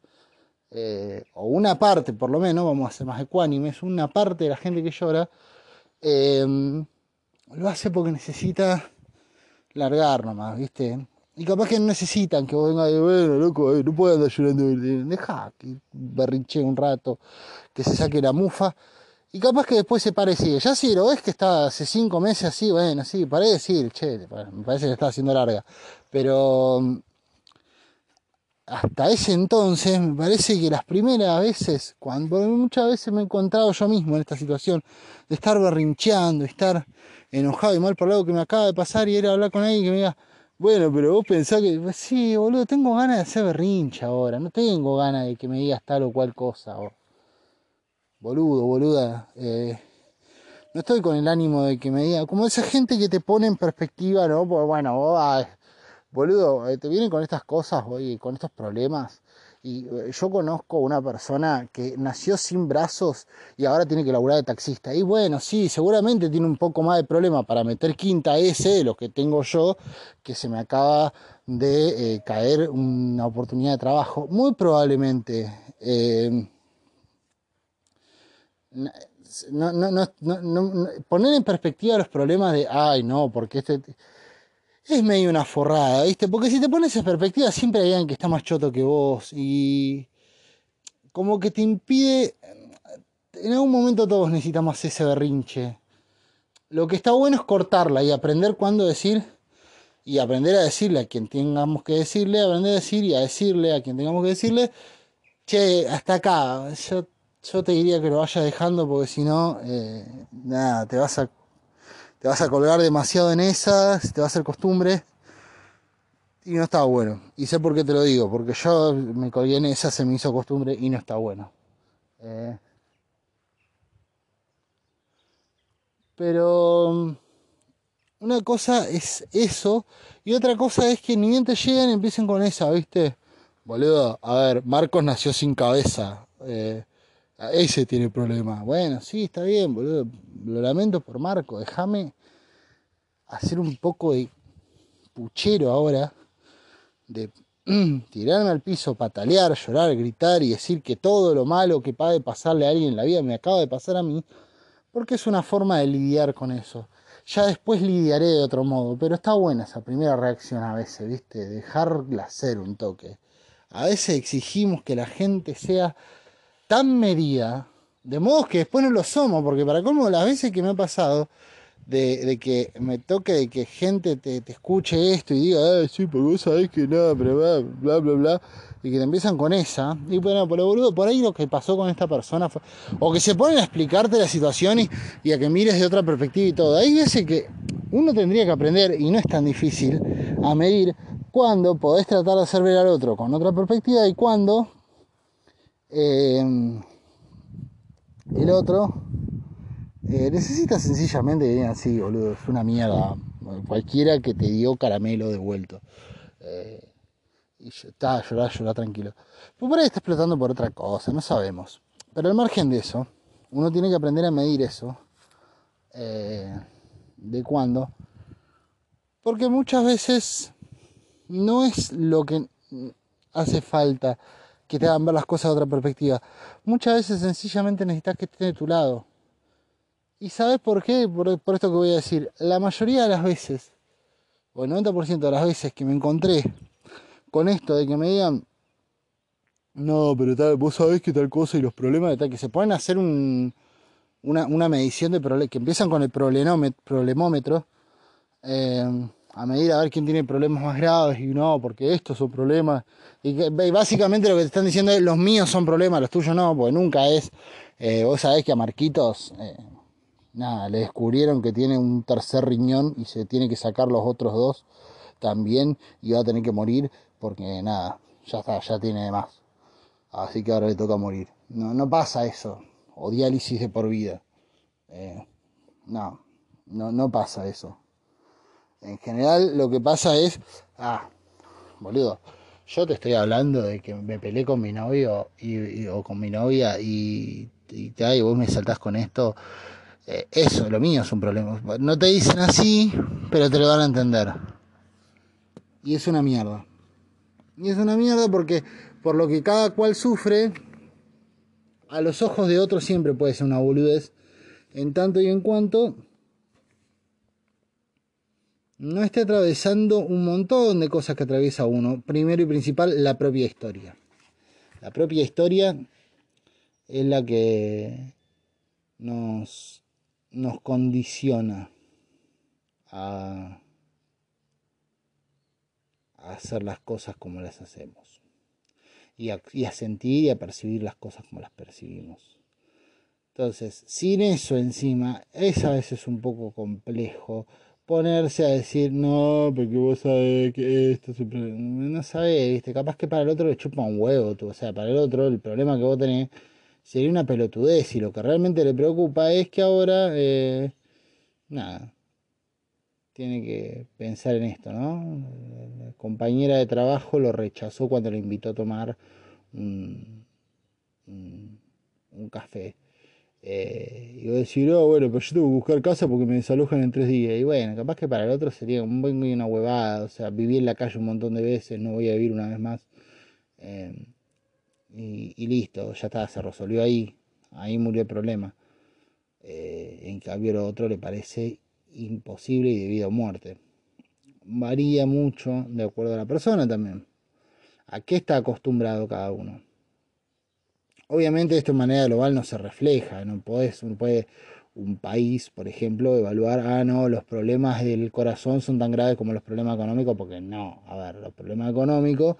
eh, o una parte por lo menos, vamos a ser más ecuánimes, una parte de la gente que llora, eh, lo hace porque necesita largar nomás, ¿viste? Y capaz que no necesitan que vos vengas y bueno, loco, eh, no puedo andar llorando. Deja que berrinche un rato, que se saque la mufa. Y capaz que después se pare y sigue. Ya si lo ves que está hace cinco meses así, bueno, sí, paré de decir, che, me parece que está haciendo larga. Pero mm, hasta ese entonces me parece que las primeras veces, cuando muchas veces me he encontrado yo mismo en esta situación, de estar berrincheando, estar enojado y mal por algo que me acaba de pasar y era hablar con alguien que me diga, bueno, pero vos pensás que, sí, boludo, tengo ganas de hacer berrincha ahora, no tengo ganas de que me digas tal o cual cosa. Boludo, boluda, eh, no estoy con el ánimo de que me diga, como esa gente que te pone en perspectiva, ¿no? Pues bueno, boludo, eh, te vienen con estas cosas, oye, con estos problemas y eh, yo conozco una persona que nació sin brazos y ahora tiene que laburar de taxista. Y bueno, sí, seguramente tiene un poco más de problema para meter quinta S de lo que tengo yo, que se me acaba de caer una oportunidad de trabajo. Muy probablemente. No, poner en perspectiva los problemas de, ay, no, porque este es medio una forrada, ¿viste? Porque si te pones en perspectiva, siempre hay alguien que está más choto que vos y como que te impide. En algún momento todos necesitamos ese berrinche. Lo que está bueno es cortarla y aprender cuándo decir y aprender a decirle a quien tengamos que decirle, aprender a decir y a decirle a quien tengamos que decirle, che, hasta acá, yo te diría que lo vayas dejando porque si no, eh, nada, te vas a te vas a colgar demasiado en esas, te va a hacer costumbre. Y no estaba bueno. Y sé por qué te lo digo, porque yo me colgué en esa, se me hizo costumbre y no está bueno. Eh, pero mm, una cosa es eso y otra cosa es que ni bien te llegan y empiecen con esa, ¿viste? Boludo, a ver, Marcos nació sin cabeza. Eh, ese tiene problema. Bueno, sí, está bien, boludo. Lo lamento por Marco. Déjame hacer un poco de puchero ahora. De <clears throat> tirarme al piso, patalear, llorar, gritar y decir que todo lo malo que puede pasarle a alguien en la vida me acaba de pasar a mí. Porque es una forma de lidiar con eso. Ya después lidiaré de otro modo. Pero está buena esa primera reacción a veces, ¿viste? Dejarla ser un toque. A veces exigimos que la gente sea tan medida, de modo que después no lo somos, porque para cómo las veces que me ha pasado, de, que me toque de que gente te, escuche esto y diga, ah, sí, porque vos sabés que nada, pero bla, bla, bla, bla, y que te empiezan con esa, y bueno, por lo boludo, por ahí lo que pasó con esta persona o que se ponen a explicarte la situación y, a que mires de otra perspectiva y todo. Hay veces que uno tendría que aprender, y no es tan difícil, a medir cuando podés tratar de hacer ver al otro con otra perspectiva y cuando Em, el otro eh, necesita sencillamente que así, boludo. Es una mierda. Cualquiera que te dio caramelo devuelto. Eh, y está, llorar, llorar tranquilo. Pues por ahí está explotando por otra cosa, no sabemos. Pero al margen de eso, uno tiene que aprender a medir eso. Eh, de cuándo. Porque muchas veces no es lo que hace falta que te hagan ver las cosas de otra perspectiva. Muchas veces sencillamente necesitas que esté de tu lado. ¿Y sabes por qué? Por, esto que voy a decir. La mayoría de las veces, o el 90% de las veces que me encontré con esto de que me digan, no, pero tal, vos sabés que tal cosa y los problemas de tal, que se pueden hacer un, una, medición de problemas, que empiezan con el problemómetro, eh, a medir a ver quién tiene problemas más graves y no, porque estos son problemas. Y, básicamente lo que te están diciendo es los míos son problemas, los tuyos no, porque nunca es. Eh, vos sabés que a Marquitos, eh, nada, le descubrieron que tiene un tercer riñón y se tiene que sacar los otros dos también y va a tener que morir porque nada, ya está, ya tiene más. Así que ahora le toca morir. No, no pasa eso. O diálisis de por vida. Eh, no, no, no pasa eso. En general lo que pasa es, ah, boludo, yo te estoy hablando de que me peleé con mi novio y, o con mi novia y, y, vos me saltás con esto. Eh, eso, lo mío es un problema. No te dicen así, pero te lo van a entender. Y es una mierda. Y es una mierda porque por lo que cada cual sufre, a los ojos de otros siempre puede ser una boludez. En tanto y en cuanto no esté atravesando un montón de cosas que atraviesa uno. Primero y principal, la propia historia. La propia historia es la que nos, nos condiciona a, a, hacer las cosas como las hacemos. Y a, y a sentir y a percibir las cosas como las percibimos. Entonces, sin eso encima, es a veces un poco complejo ponerse a decir, no, porque vos sabés que esto es un No sabés, viste, capaz que para el otro le chupa un huevo, tú. o sea, para el otro el problema que vos tenés sería una pelotudez y lo que realmente le preocupa es que ahora, eh, nada, tiene que pensar en esto, ¿no? La compañera de trabajo lo rechazó cuando le invitó a tomar un, un café eh, y vos decís, oh, bueno, pero yo tengo que buscar casa porque me desalojan en tres días. Y bueno, capaz que para el otro sería un buen y una huevada. O sea, viví en la calle un montón de veces, no voy a vivir una vez más. Eh, y, listo, ya está, se resolvió ahí. Ahí murió el problema. Eh, en cambio, lo otro le parece imposible y debido a muerte. Varía mucho de acuerdo a la persona también. ¿A qué está acostumbrado cada uno? Obviamente esto de manera global no se refleja, no, podés, no puede un país, por ejemplo, evaluar, ah, no, los problemas del corazón son tan graves como los problemas económicos, porque no, a ver, los problemas económicos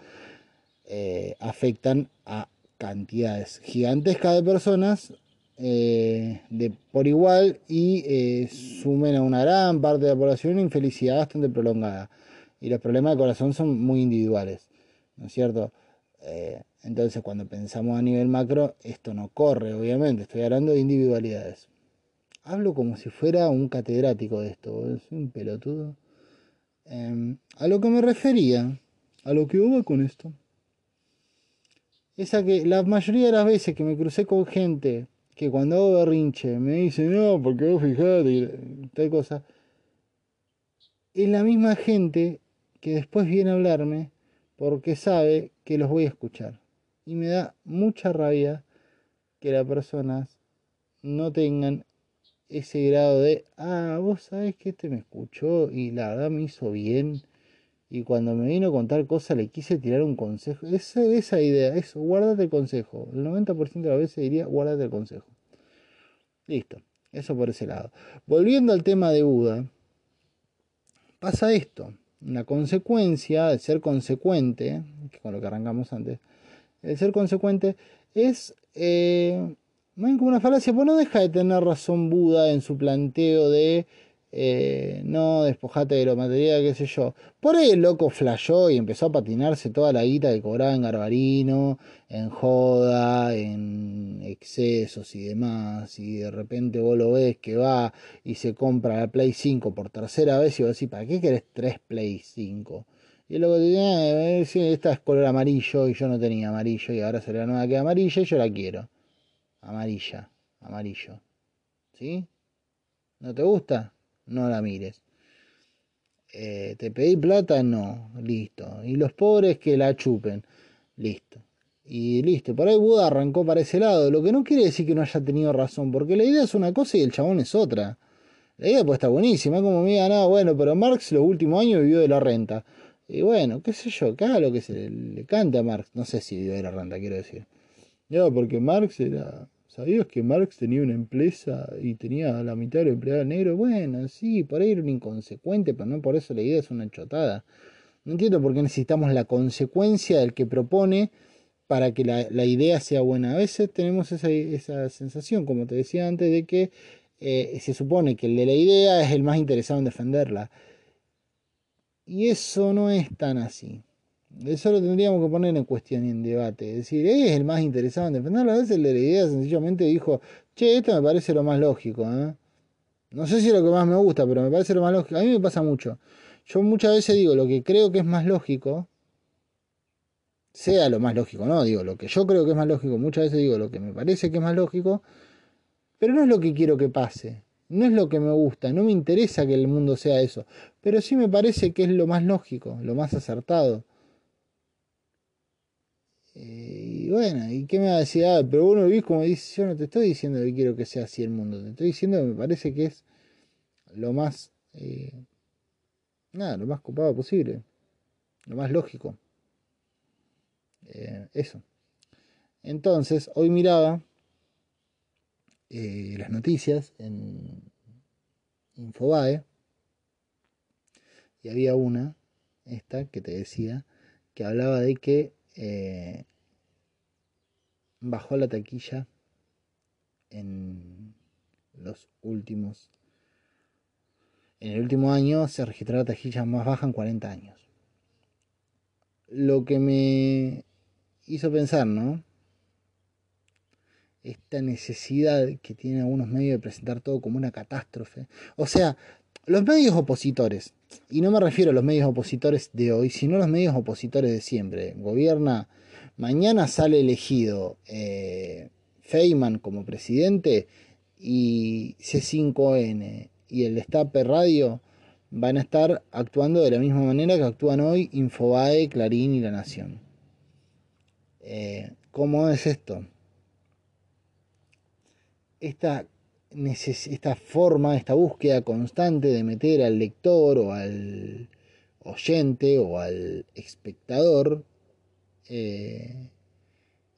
eh, afectan a cantidades gigantescas de personas eh, de, por igual y eh, sumen a una gran parte de la población una infelicidad bastante prolongada. y los problemas del corazón son muy individuales, ¿no es cierto? Entonces cuando pensamos a nivel macro, esto no corre, obviamente, estoy hablando de individualidades. Hablo como si fuera un catedrático de esto, soy un pelotudo. Em, a lo que me refería, a lo que hubo con esto, es a que la mayoría de las veces que me crucé con gente que cuando hago berrinche me dice, no, porque vos fijate, y tal cosa, es la misma gente que después viene a hablarme porque sabe que los voy a escuchar. Y me da mucha rabia que las personas no tengan ese grado de, ah, vos sabés que este me escuchó y la verdad me hizo bien. Y cuando me vino a contar cosas le quise tirar un consejo. Esa, esa idea, eso, guárdate el consejo. El 90% de las veces diría, guárdate el consejo. Listo, eso por ese lado. Volviendo al tema de Buda, pasa esto. La consecuencia de ser consecuente, con lo que arrancamos antes, el ser consecuente es eh, como una falacia, pues no deja de tener razón Buda en su planteo de eh, no despojate de lo material, qué sé yo. Por ahí el loco flashó y empezó a patinarse toda la guita que cobraba en Garbarino, en joda, en excesos y demás. Y de repente vos lo ves que va y se compra la Play 5 por tercera vez y vos decís, ¿para qué querés tres Play 5? Y luego te dice, eh, esta es color amarillo y yo no tenía amarillo y ahora salió la nueva que es amarilla y yo la quiero. Amarilla, amarillo. ¿Sí? ¿No te gusta? No la mires. Eh, ¿Te pedí plata? No. Listo. Y los pobres que la chupen. Listo. Y listo. Por ahí Buda arrancó para ese lado. Lo que no quiere decir que no haya tenido razón. Porque la idea es una cosa y el chabón es otra. La idea pues está buenísima. Como me diga, no, bueno, pero Marx los últimos años vivió de la renta. Y bueno, qué sé yo, haga lo que se le, cante a Marx. No sé si la renta, quiero decir. No, porque Marx era. ¿Sabías que Marx tenía una empresa y tenía la mitad de los empleados negros? Bueno, sí, por ahí era un inconsecuente, pero no por eso la idea es una chotada. No entiendo por qué necesitamos la consecuencia del que propone para que la, idea sea buena. A veces tenemos esa, esa, sensación, como te decía antes, de que eh, se supone que el de la idea es el más interesado en defenderla. Y eso no es tan así. Eso lo tendríamos que poner en cuestión y en debate. Es decir, es el más interesado en defenderlo. A veces el de la idea sencillamente dijo, che, esto me parece lo más lógico. ¿eh? No sé si es lo que más me gusta, pero me parece lo más lógico. A mí me pasa mucho. Yo muchas veces digo lo que creo que es más lógico, sea lo más lógico, no, digo lo que yo creo que es más lógico, muchas veces digo lo que me parece que es más lógico, pero no es lo que quiero que pase. No es lo que me gusta, no me interesa que el mundo sea eso, pero sí me parece que es lo más lógico, lo más acertado. Eh, y bueno, ¿y qué me va a decir? Ah, pero vos no vivís como dice, yo no te estoy diciendo que quiero que sea así el mundo, te estoy diciendo que me parece que es lo más, eh, nada, lo más copado posible, lo más lógico. Eh, eso. Entonces, hoy miraba eh, las noticias en Infobae y había una, esta que te decía, que hablaba de que eh, bajó la taquilla en los últimos en el último año se registró la taquilla más baja en 40 años. Lo que me hizo pensar, ¿no? Esta necesidad que tienen algunos medios de presentar todo como una catástrofe. O sea, los medios opositores, y no me refiero a los medios opositores de hoy, sino a los medios opositores de siempre. Gobierna, mañana sale elegido eh, Feynman como presidente y C5N y el Destape Radio van a estar actuando de la misma manera que actúan hoy Infobae, Clarín y La Nación. Eh, ¿Cómo es esto? Esta, esta forma, esta búsqueda constante de meter al lector o al oyente o al espectador eh,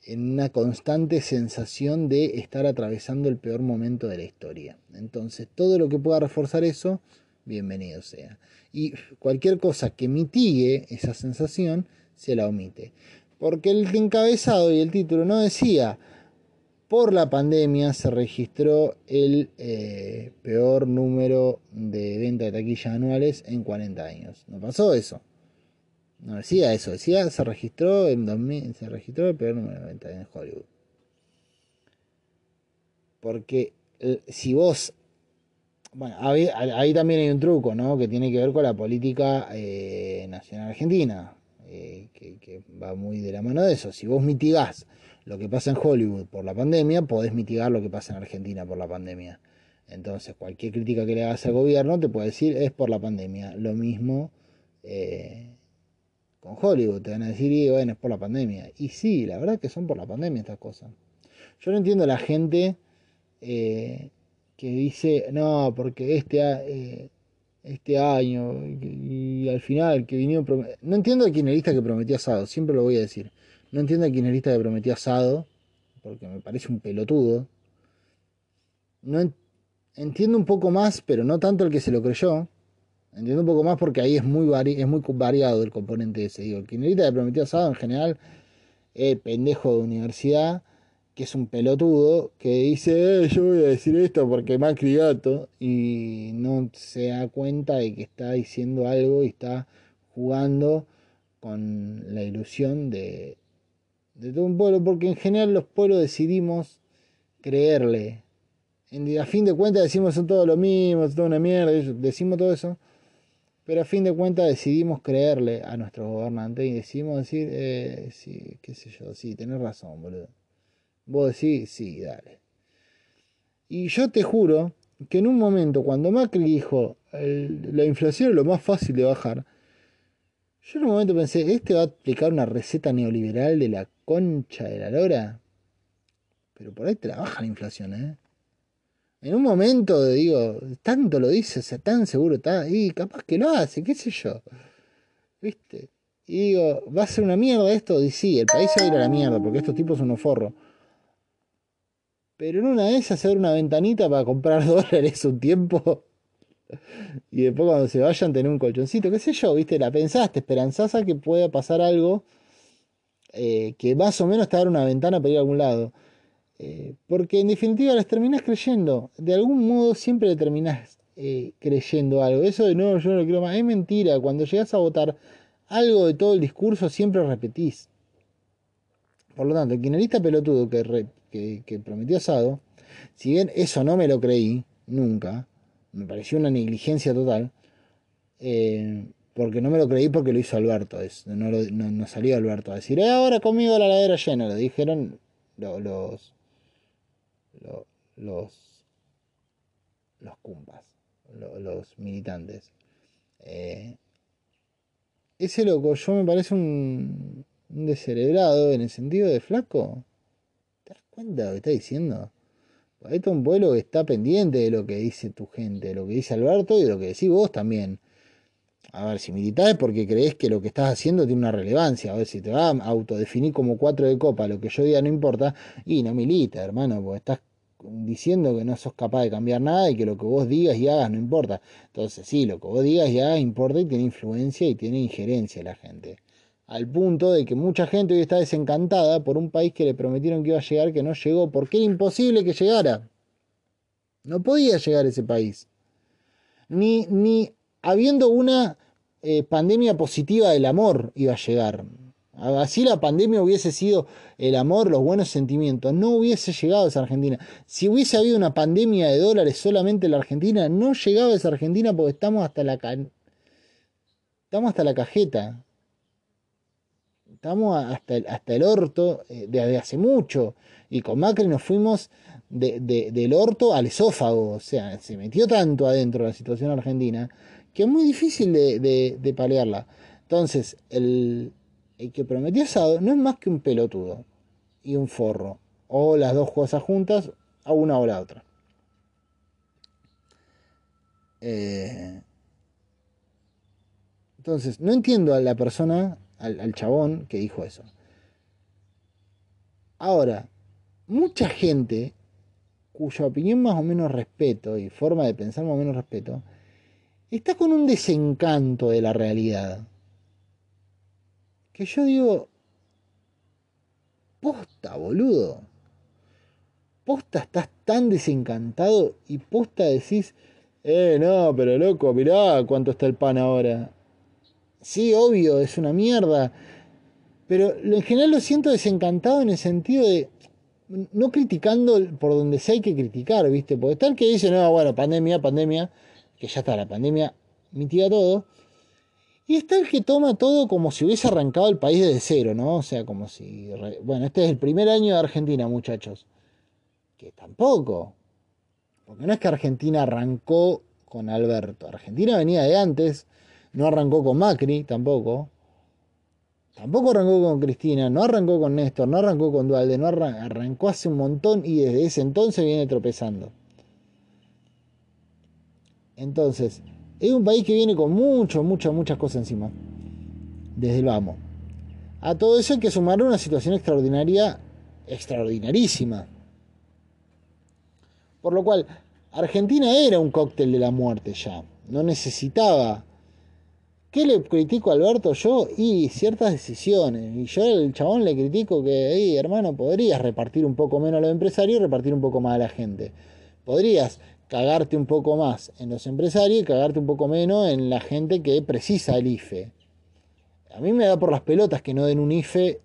en una constante sensación de estar atravesando el peor momento de la historia. Entonces, todo lo que pueda reforzar eso, bienvenido sea. Y cualquier cosa que mitigue esa sensación, se la omite. Porque el encabezado y el título no decía por la pandemia se registró el eh, peor número de venta de taquillas anuales en 40 años. No pasó eso. No decía eso, decía se registró en 2000, se registró el peor número de ventas en Hollywood. Porque eh, si vos bueno, ahí, también hay un truco, ¿no? Que tiene que ver con la política eh, nacional argentina, eh, que, va muy de la mano de eso. Si vos mitigás lo que pasa en Hollywood por la pandemia, podés mitigar lo que pasa en Argentina por la pandemia. Entonces, cualquier crítica que le hagas al gobierno te puede decir es por la pandemia. Lo mismo eh, con Hollywood, te van a decir, y bueno, es por la pandemia. Y sí, la verdad que son por la pandemia estas cosas. Yo no entiendo a la gente que dice, no, porque este, eh, este año y, al final que vinieron... No entiendo al kirchnerista que prometió asado, siempre lo voy a decir. No entiendo al kirchnerista que prometió asado, porque me parece un pelotudo. No entiendo un poco más, pero no tanto el que se lo creyó. Entiendo un poco más porque ahí es muy, es muy variado el componente ese. Digo, el kirchnerista que prometió asado en general, el pendejo de universidad que es un pelotudo, que dice, eh, yo voy a decir esto porque Macri gato, y no se da cuenta de que está diciendo algo y está jugando con la ilusión de, de todo un pueblo, porque en general los pueblos decidimos creerle. a fin de cuentas decimos son todo lo mismo, es toda una mierda, decimos todo eso, pero a fin de cuentas decidimos creerle a nuestros gobernantes y decidimos decir, eh, sí, qué sé yo, sí, tenés razón, boludo. Vos decís, sí, dale. Y yo te juro que en un momento, cuando Macri dijo, la inflación es lo más fácil de bajar, yo en un momento pensé, ¿este va a aplicar una receta neoliberal de la concha de la lora? Pero por ahí trabaja la inflación, ¿eh? En un momento, digo, tanto lo dice, o sea, tan seguro está, y capaz que lo hace, qué sé yo. ¿Viste? Y digo, ¿va a ser una mierda esto? Y sí, el país va a ir a la mierda, porque estos tipos son unos forros. Pero en una de esas hacer una ventanita para comprar <laughs> dólares un tiempo. <laughs> Y después cuando se vayan tener un colchoncito, qué sé yo, viste, la pensaste, esperanzaza que pueda pasar algo eh, que más o menos te dar una ventana para ir a algún lado. Eh, porque en definitiva las terminás creyendo. De algún modo siempre le terminás eh, creyendo algo. Eso de no, yo no lo quiero más. Es mentira. Cuando llegas a votar algo de todo el discurso siempre repetís. Por lo tanto, el kirchnerista pelotudo que, que, prometió asado, si bien eso no me lo creí, nunca, me pareció una negligencia total, eh, porque no me lo creí porque lo hizo Alberto, es, no, salió Alberto a decir, eh, ahora conmigo la ladera llena, lo dijeron los, los, los, los cumpas, los, militantes. Eh, ese loco, yo me parece un, un descerebrado en el sentido de flaco cuenta lo que está diciendo? Esto es un pueblo que está pendiente de lo que dice tu gente, de lo que dice Alberto y de lo que decís vos también. A ver, si militar es porque crees que lo que estás haciendo tiene una relevancia. A ver, si te va a autodefinir como cuatro de copa, lo que yo diga no importa, y no milita, hermano, porque estás diciendo que no sos capaz de cambiar nada y que lo que vos digas y hagas no importa. Entonces, sí, lo que vos digas y hagas importa y tiene influencia y tiene injerencia la gente al punto de que mucha gente hoy está desencantada por un país que le prometieron que iba a llegar, que no llegó, porque era imposible que llegara. No podía llegar ese país. Ni, ni habiendo una eh, pandemia positiva del amor iba a llegar. Así la pandemia hubiese sido el amor, los buenos sentimientos, no hubiese llegado a esa Argentina. Si hubiese habido una pandemia de dólares solamente en la Argentina, no llegaba a esa Argentina porque estamos hasta la, estamos hasta la cajeta estamos hasta el, hasta el orto eh, desde hace mucho. Y con Macri nos fuimos del orto al esófago. O sea, se metió tanto adentro la situación argentina que es muy difícil de, palearla. Entonces, el, el que prometió asado no es más que un pelotudo y un forro. O las dos cosas juntas, a una o la otra. Eh, entonces, no entiendo a la persona al, chabón que dijo eso. Ahora, mucha gente cuya opinión más o menos respeto y forma de pensar más o menos respeto, está con un desencanto de la realidad. Que yo digo, posta, boludo. Posta estás tan desencantado y posta decís, eh, no, pero loco, mirá cuánto está el pan ahora. Sí, obvio, es una mierda. Pero en general lo siento desencantado en el sentido de no criticando por donde se hay que criticar, ¿viste? Porque el que dice, no, bueno, pandemia, pandemia, que ya está, la pandemia mitiga todo. Y está el que toma todo como si hubiese arrancado el país desde cero, ¿no? O sea, como si... Bueno, este es el primer año de Argentina, muchachos. Que tampoco. Porque no es que Argentina arrancó con Alberto. Argentina venía de antes. No arrancó con Macri tampoco. Tampoco arrancó con Cristina, no arrancó con Néstor, no arrancó con Dualde, no arrancó hace un montón y desde ese entonces viene tropezando. Entonces, es un país que viene con mucho, muchas, muchas cosas encima. Desde el vamos. A todo eso hay que sumar una situación extraordinaria, extraordinarísima. Por lo cual, Argentina era un cóctel de la muerte ya. No necesitaba. ¿Qué le critico a Alberto yo? Y ciertas decisiones. Y yo al chabón le critico que, hermano, podrías repartir un poco menos a los empresarios y repartir un poco más a la gente. Podrías cagarte un poco más en los empresarios y cagarte un poco menos en la gente que precisa el IFE. A mí me da por las pelotas que no den un IFE,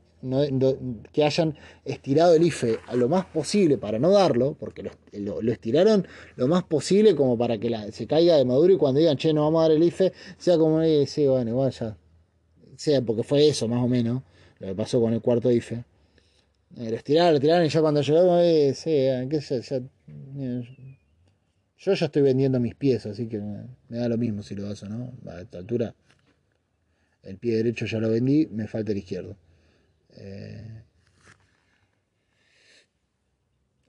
que hayan estirado el IFE a lo más posible para no darlo, porque lo, estiraron lo más posible como para que se caiga de maduro y cuando digan, che, no vamos a dar el IFE, sea como, eh, sí, bueno, igual ya. Sea, porque fue eso más o menos, lo que pasó con el cuarto IFE. Eh, lo estiraron, lo estiraron y ya cuando llegamos, eh, sí, qué sé, ya yo ya estoy vendiendo mis pies, así que me, da lo mismo si lo hago no. A esta altura, el pie derecho ya lo vendí, me falta el izquierdo. Eh,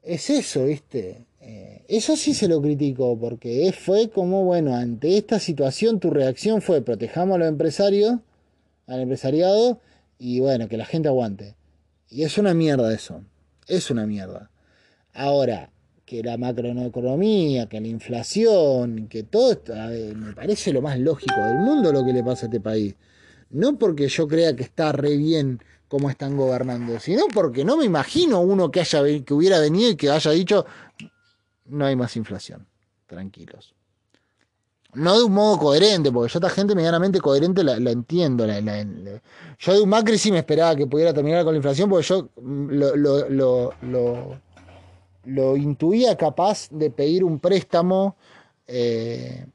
es eso, ¿viste? Eh, eso sí se lo critico, porque fue como, bueno, ante esta situación tu reacción fue protejamos a los empresarios, al empresariado, y bueno, que la gente aguante. Y es una mierda eso, es una mierda. Ahora, que la macroeconomía, que la inflación, que todo esto, me parece lo más lógico del mundo lo que le pasa a este país. No porque yo crea que está re bien como están gobernando, sino porque no me imagino uno que, haya, que hubiera venido y que haya dicho, no hay más inflación, tranquilos. No de un modo coherente, porque yo esta gente medianamente coherente la, entiendo. yo de un Macri sí me esperaba que pudiera terminar con la inflación, porque yo lo, lo lo intuía capaz de pedir un préstamo eh,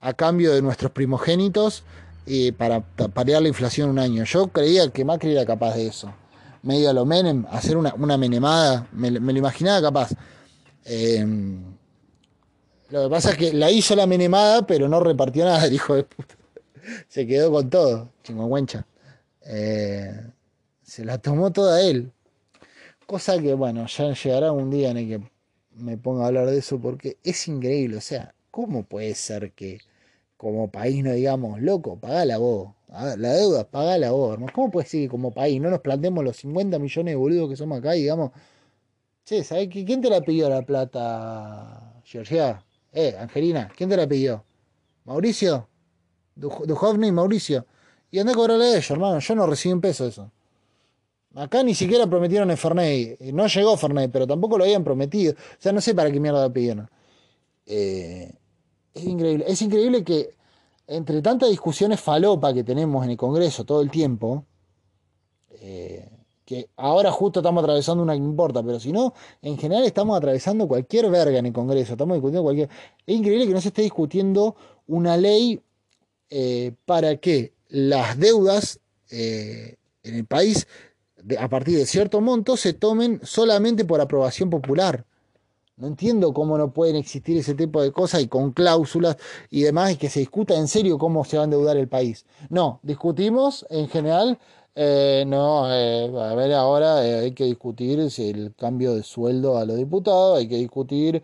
a cambio de nuestros primogénitos eh, para parear la inflación un año. Yo creía que Macri era capaz de eso. Medio a lo Menem, hacer una, menemada, me, lo imaginaba capaz. Eh, lo que pasa es que la hizo la menemada, pero no repartió nada, <laughs> el hijo de puta. Se quedó con todo, chingüengüencha. se la tomó toda él. Cosa que, bueno, ya llegará un día en el que me ponga a hablar de eso porque es increíble. O sea, ¿cómo puede ser que como país no digamos, loco, pagala vos? La deuda, pagala vos, hermano. ¿Cómo puede ser que como país no nos planteemos los 50 millones de boludos que somos acá y digamos, che, ¿sabes quién te la pidió la plata, Georgia? Eh, Angelina, ¿quién te la pidió? ¿Mauricio? ¿Duhovny, Mauricio? Y anda a cobrarle a ellos, hermano. Yo no recibí un peso eso. Acá ni siquiera prometieron el Fernet. No llegó Fernet, pero tampoco lo habían prometido. O sea, no sé para qué mierda lo pidieron. Eh, es increíble. Es increíble que entre tantas discusiones falopa que tenemos en el Congreso todo el tiempo, eh, que ahora justo estamos atravesando una que importa, pero si no, en general estamos atravesando cualquier verga en el Congreso, estamos discutiendo cualquier... Es increíble que no se esté discutiendo una ley eh, para que las deudas en el país a partir de cierto monto se tomen solamente por aprobación popular. No entiendo cómo no pueden existir ese tipo de cosas y con cláusulas y demás y que se discuta en serio cómo se va a endeudar el país. No, discutimos en general, eh, no, eh, a ver ahora eh, hay que discutir el cambio de sueldo a los diputados, hay que discutir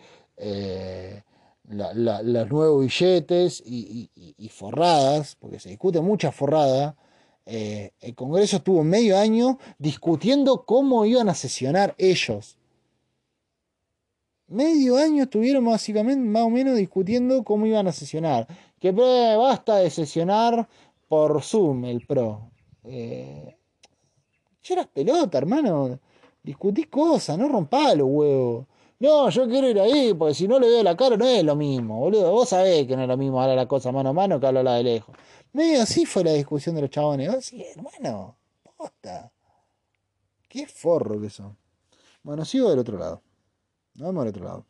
los nuevos billetes y, forradas, porque se discute mucha forrada el Congreso estuvo medio año discutiendo cómo iban a sesionar ellos. Medio año estuvieron básicamente más o menos discutiendo cómo iban a sesionar. Que basta de sesionar por Zoom el PRO. Eh, eras pelota, hermano. Discutí cosas, no rompá los huevos. No, yo quiero ir ahí, porque si no le veo la cara no es lo mismo, boludo. Vos sabés que no es lo mismo hablar la cosa mano a mano que hablarla de lejos. Medio así fue la discusión de los chabones. Así, hermano, posta. Qué forro que son. Bueno, sigo del otro lado. Vamos al otro lado.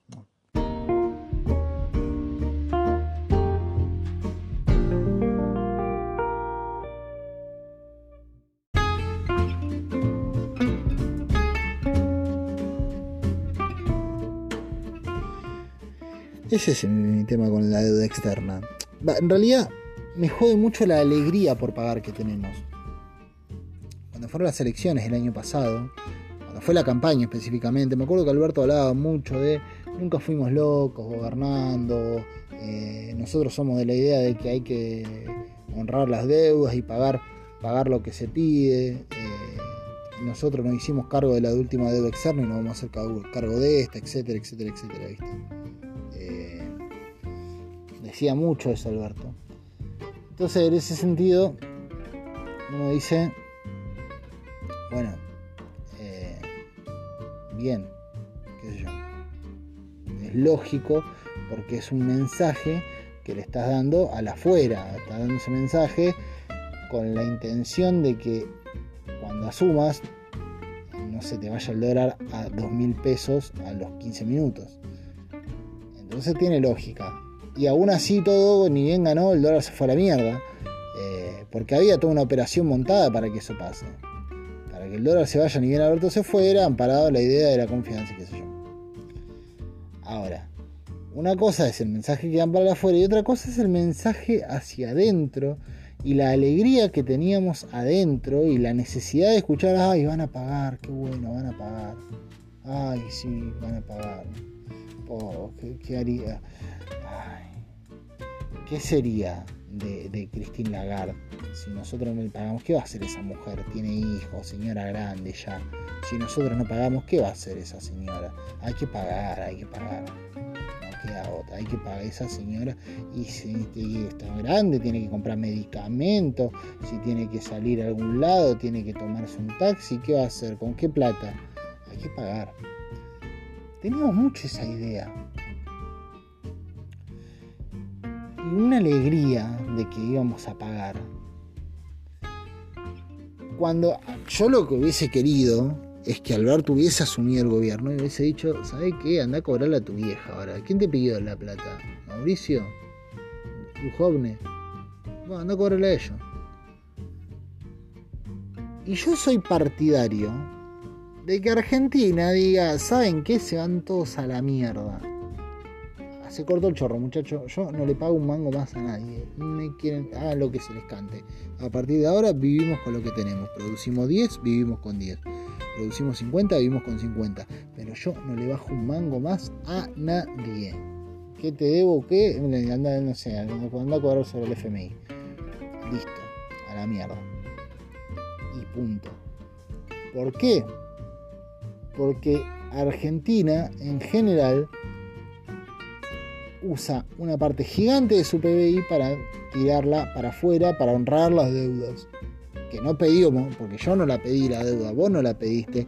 Ese es mi tema con la deuda externa. En realidad me jode mucho la alegría por pagar que tenemos. Cuando fueron las elecciones el año pasado, fue la campaña específicamente, me acuerdo que Alberto hablaba mucho de nunca fuimos locos gobernando, eh, nosotros somos de la idea de que hay que honrar las deudas y pagar, pagar lo que se pide. Eh, nosotros nos hicimos cargo de la última deuda externa y nos vamos a hacer cargo de esta, etcétera, etcétera, etcétera. ¿viste? decía mucho eso Alberto. Entonces, en ese sentido, uno dice, bueno, eh, bien, qué sé yo. Es lógico porque es un mensaje que le estás dando a la afuera, estás dando ese mensaje con la intención de que cuando asumas no se te vaya el dólar a dos mil pesos a los 15 minutos. Entonces tiene lógica y aún así todo, ni bien ganó, el dólar se fue a la mierda. Eh, porque había toda una operación montada para que eso pase. Que el dólar se vaya, ni bien Alberto se fuera, han parado la idea de la confianza, qué sé yo. Ahora, una cosa es el mensaje que dan para afuera y otra cosa es el mensaje hacia adentro y la alegría que teníamos adentro y la necesidad de escuchar, ay, van a pagar, qué bueno, van a pagar. Ay, sí, van a pagar. Oh, ¿qué, qué haría? ¿Qué sería de, de Christine Lagarde si nosotros no le pagamos? ¿Qué va a hacer esa mujer? Tiene hijos, señora grande ya. Si nosotros no pagamos, ¿qué va a hacer esa señora? Hay que pagar, hay que pagar. No queda otra, hay que pagar esa señora. Y si está grande, tiene que comprar medicamentos. Si tiene que salir a algún lado, tiene que tomarse un taxi. ¿Qué va a hacer? ¿Con qué plata? Hay que pagar. Teníamos mucho esa idea una alegría de que íbamos a pagar. Cuando yo lo que hubiese querido es que Alberto hubiese asumido el gobierno y hubiese dicho, ¿sabes qué? Anda a cobrarle a tu vieja ahora. ¿Quién te pidió la plata? ¿Mauricio? ¿Dujovne? Bueno, anda a cobrarle a ellos. Y yo soy partidario de que Argentina diga, ¿saben qué? Se van todos a la mierda se cortó el chorro, muchachos. Yo no le pago un mango más a nadie. Me quieren, hagan lo que se les cante. A partir de ahora vivimos con lo que tenemos. Producimos 10, vivimos con 10. Producimos 50, vivimos con 50. Pero yo no le bajo un mango más a nadie. ¿Qué te debo? ¿Qué? Anda, no sé, anda a cobrar sobre el FMI. Listo, a la mierda. Y punto. ¿Por qué? Porque Argentina en general usa una parte gigante de su PBI para tirarla para afuera, para honrar las deudas. Que no pedimos, porque yo no la pedí la deuda, vos no la pediste.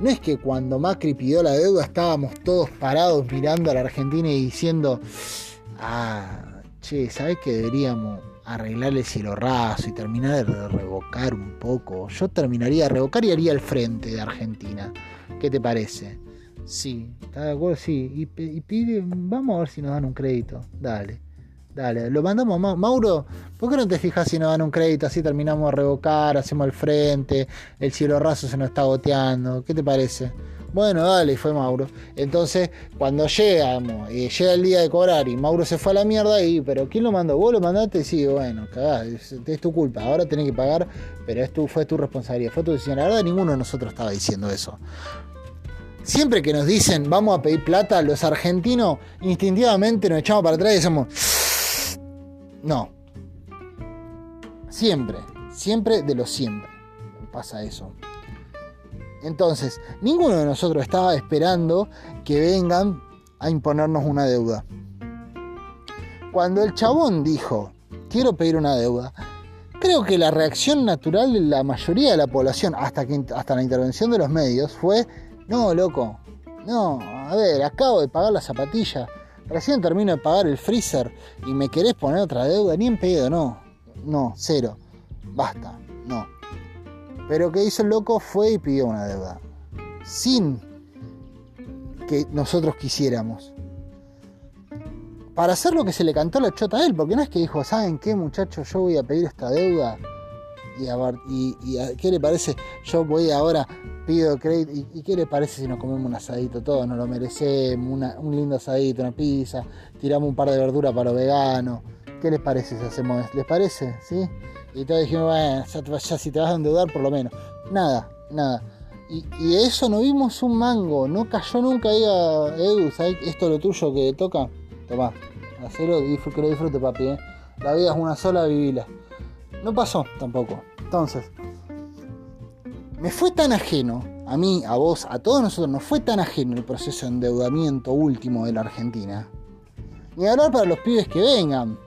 No es que cuando Macri pidió la deuda estábamos todos parados mirando a la Argentina y diciendo, ah, che, ¿sabes que deberíamos arreglar el cielo raso y terminar de revocar un poco? Yo terminaría de revocar y haría el frente de Argentina. ¿Qué te parece? Sí, ¿está de acuerdo? Sí. Y, pide, vamos a ver si nos dan un crédito. Dale, dale. Lo mandamos a Mauro. ¿Por qué no te fijas si nos dan un crédito? Así terminamos de revocar, hacemos el frente, el cielo raso se nos está goteando. ¿Qué te parece? Bueno, dale, fue Mauro. Entonces, cuando llegamos, y llega el día de cobrar y Mauro se fue a la mierda, y, pero ¿quién lo mandó? ¿Vos lo mandaste? Sí, bueno, cagá, es, tu culpa, ahora tenés que pagar, pero es fue tu responsabilidad, fue tu decisión. La verdad, ninguno de nosotros estaba diciendo eso. Siempre que nos dicen vamos a pedir plata, los argentinos instintivamente nos echamos para atrás y decimos, no. Siempre, siempre de lo siempre pasa eso. Entonces, ninguno de nosotros estaba esperando que vengan a imponernos una deuda. Cuando el chabón dijo, quiero pedir una deuda, creo que la reacción natural de la mayoría de la población, hasta, hasta la intervención de los medios, fue no, loco, No, a ver, acabo de pagar la zapatilla, recién termino de pagar el freezer y me querés poner otra deuda, ni en pedo, no. No, cero. Basta, no. Pero que hizo el loco fue y pidió una deuda. Sin que nosotros quisiéramos. Para hacer lo que se le cantó la chota a él, porque no es que dijo, ¿saben qué muchachos? Yo voy a pedir esta deuda y, a, y, ¿qué le parece? Yo voy ahora, pido crédito, y, qué le parece si nos comemos un asadito? Todos nos lo merecemos, un lindo asadito, una pizza, tiramos un par de verduras para los veganos. ¿Qué les parece si hacemos? ¿Les parece? ¿Sí? Y todos dijimos, bueno, ya, si te vas a endeudar por lo menos. Nada, nada. Y, de eso no vimos un mango, no cayó nunca ahí a Edu, ¿sabes? Esto es lo tuyo que toca. Tomá, hacelo, que lo disfrute papi, ¿eh? La vida es una sola, vivila. No pasó tampoco. Entonces, me fue tan ajeno, a mí, a vos, a todos nosotros, nos fue tan ajeno el proceso de endeudamiento último de la Argentina. Ni hablar para los pibes que vengan.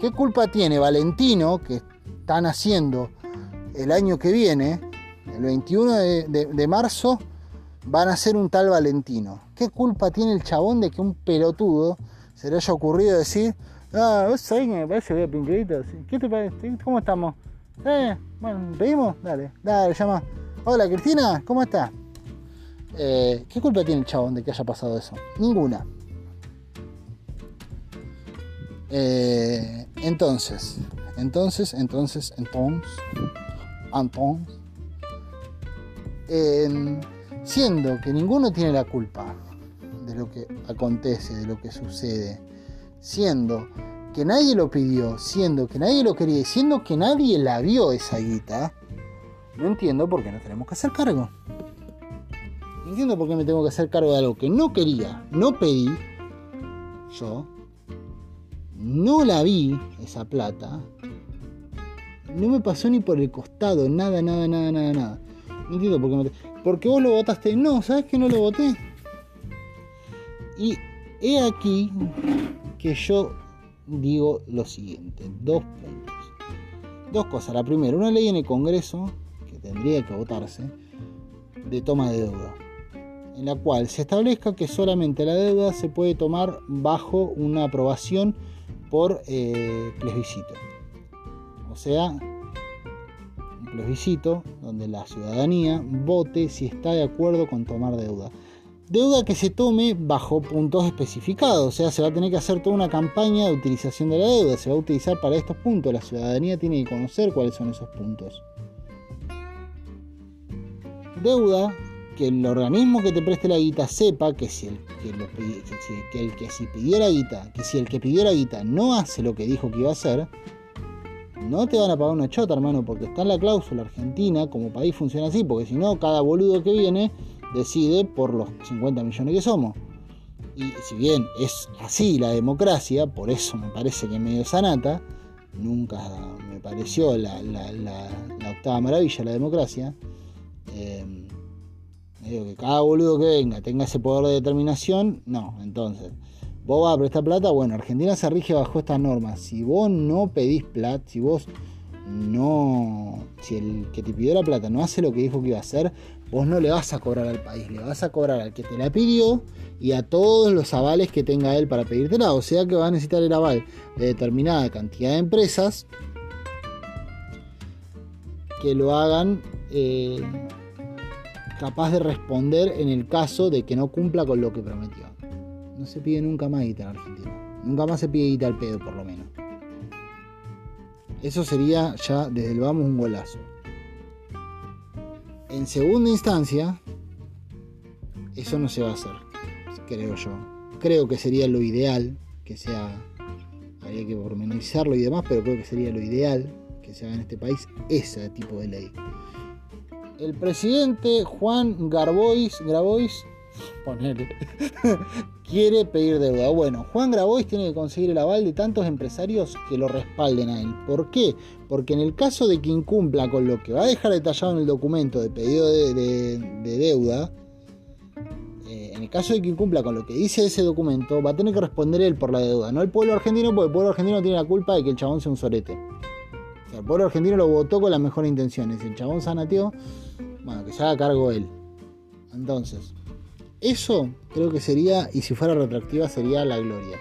¿Qué culpa tiene Valentino, que están haciendo el año que viene, el 21 de, marzo, van a ser un tal Valentino? ¿Qué culpa tiene el chabón de que un pelotudo se le haya ocurrido decir, Ah, vos sabés que me parece que. ¿Qué te parece? ¿Cómo estamos? Eh, bueno, ¿pedimos? Dale, dale, llama. Hola Cristina, ¿cómo estás? Eh, ¿Qué culpa tiene el chabón de que haya pasado eso? Ninguna. Eh, entonces, entonces, entonces, entonces, entonces, siendo que ninguno tiene la culpa de lo que acontece, de lo que sucede, siendo que nadie lo pidió, siendo que nadie lo quería, siendo que nadie la vio esa guita, no entiendo por qué no tenemos que hacer cargo. No entiendo por qué me tengo que hacer cargo de algo que no quería, no pedí, yo, no la vi, esa plata, no me pasó ni por el costado, nada, nada, nada, nada, nada. No entiendo por qué me... Porque vos lo votaste. No, ¿sabes que no lo voté? Y he aquí que yo digo lo siguiente, dos puntos. Dos cosas. La primera, una ley en el Congreso, que tendría que votarse, de toma de deuda, en la cual se establezca que solamente la deuda se puede tomar bajo una aprobación por eh, plebiscito. O sea, un plebiscito donde la ciudadanía vote si está de acuerdo con tomar deuda deuda que se tome bajo puntos especificados, o sea, se va a tener que hacer toda una campaña de utilización de la deuda, se va a utilizar para estos puntos, la ciudadanía tiene que conocer cuáles son esos puntos. Deuda que el organismo que te preste la guita sepa que si el que, el que si pidiera guita, que si el que pidiera guita no hace lo que dijo que iba a hacer, no te van a pagar una chota, hermano, porque está en la cláusula argentina, como país funciona así, porque si no, cada boludo que viene decide por los 50 millones que somos. Y si bien es así la democracia, por eso me parece que medio sanata, nunca me pareció la, octava maravilla la democracia, eh, digo que cada boludo que venga tenga ese poder de determinación, no, entonces, vos vas a prestar plata, bueno, Argentina se rige bajo estas normas, si vos no pedís plata, si vos no, si el que te pidió la plata no hace lo que dijo que iba a hacer, vos no le vas a cobrar al país, le vas a cobrar al que te la pidió y a todos los avales que tenga él para pedírtela. O sea que va a necesitar el aval de determinada cantidad de empresas que lo hagan eh, capaz de responder en el caso de que no cumpla con lo que prometió. No se pide nunca más guita en Argentina. Nunca más se pide guita al pedo, por lo menos. Eso sería ya desde el vamos un golazo. En segunda instancia, eso no se va a hacer, creo yo. Creo que sería lo ideal que sea, habría que pormenorizarlo y demás, pero creo que sería lo ideal que se haga en este país ese tipo de ley. El presidente Juan Garbois, Grabois, ponerle, <laughs> quiere pedir deuda. Bueno, Juan Grabois tiene que conseguir el aval de tantos empresarios que lo respalden a él. ¿Por qué? Porque en el caso de que incumpla con lo que va a dejar detallado en el documento de pedido de, deuda, eh, en el caso de que incumpla con lo que dice ese documento, va a tener que responder él por la deuda, no el pueblo argentino, porque el pueblo argentino tiene la culpa de que el chabón sea un sorete. O sea, el pueblo argentino lo votó con las mejores intenciones. El chabón sanateó, bueno, que se haga cargo él. Entonces, Eso creo que sería, y si fuera retroactiva sería la gloria.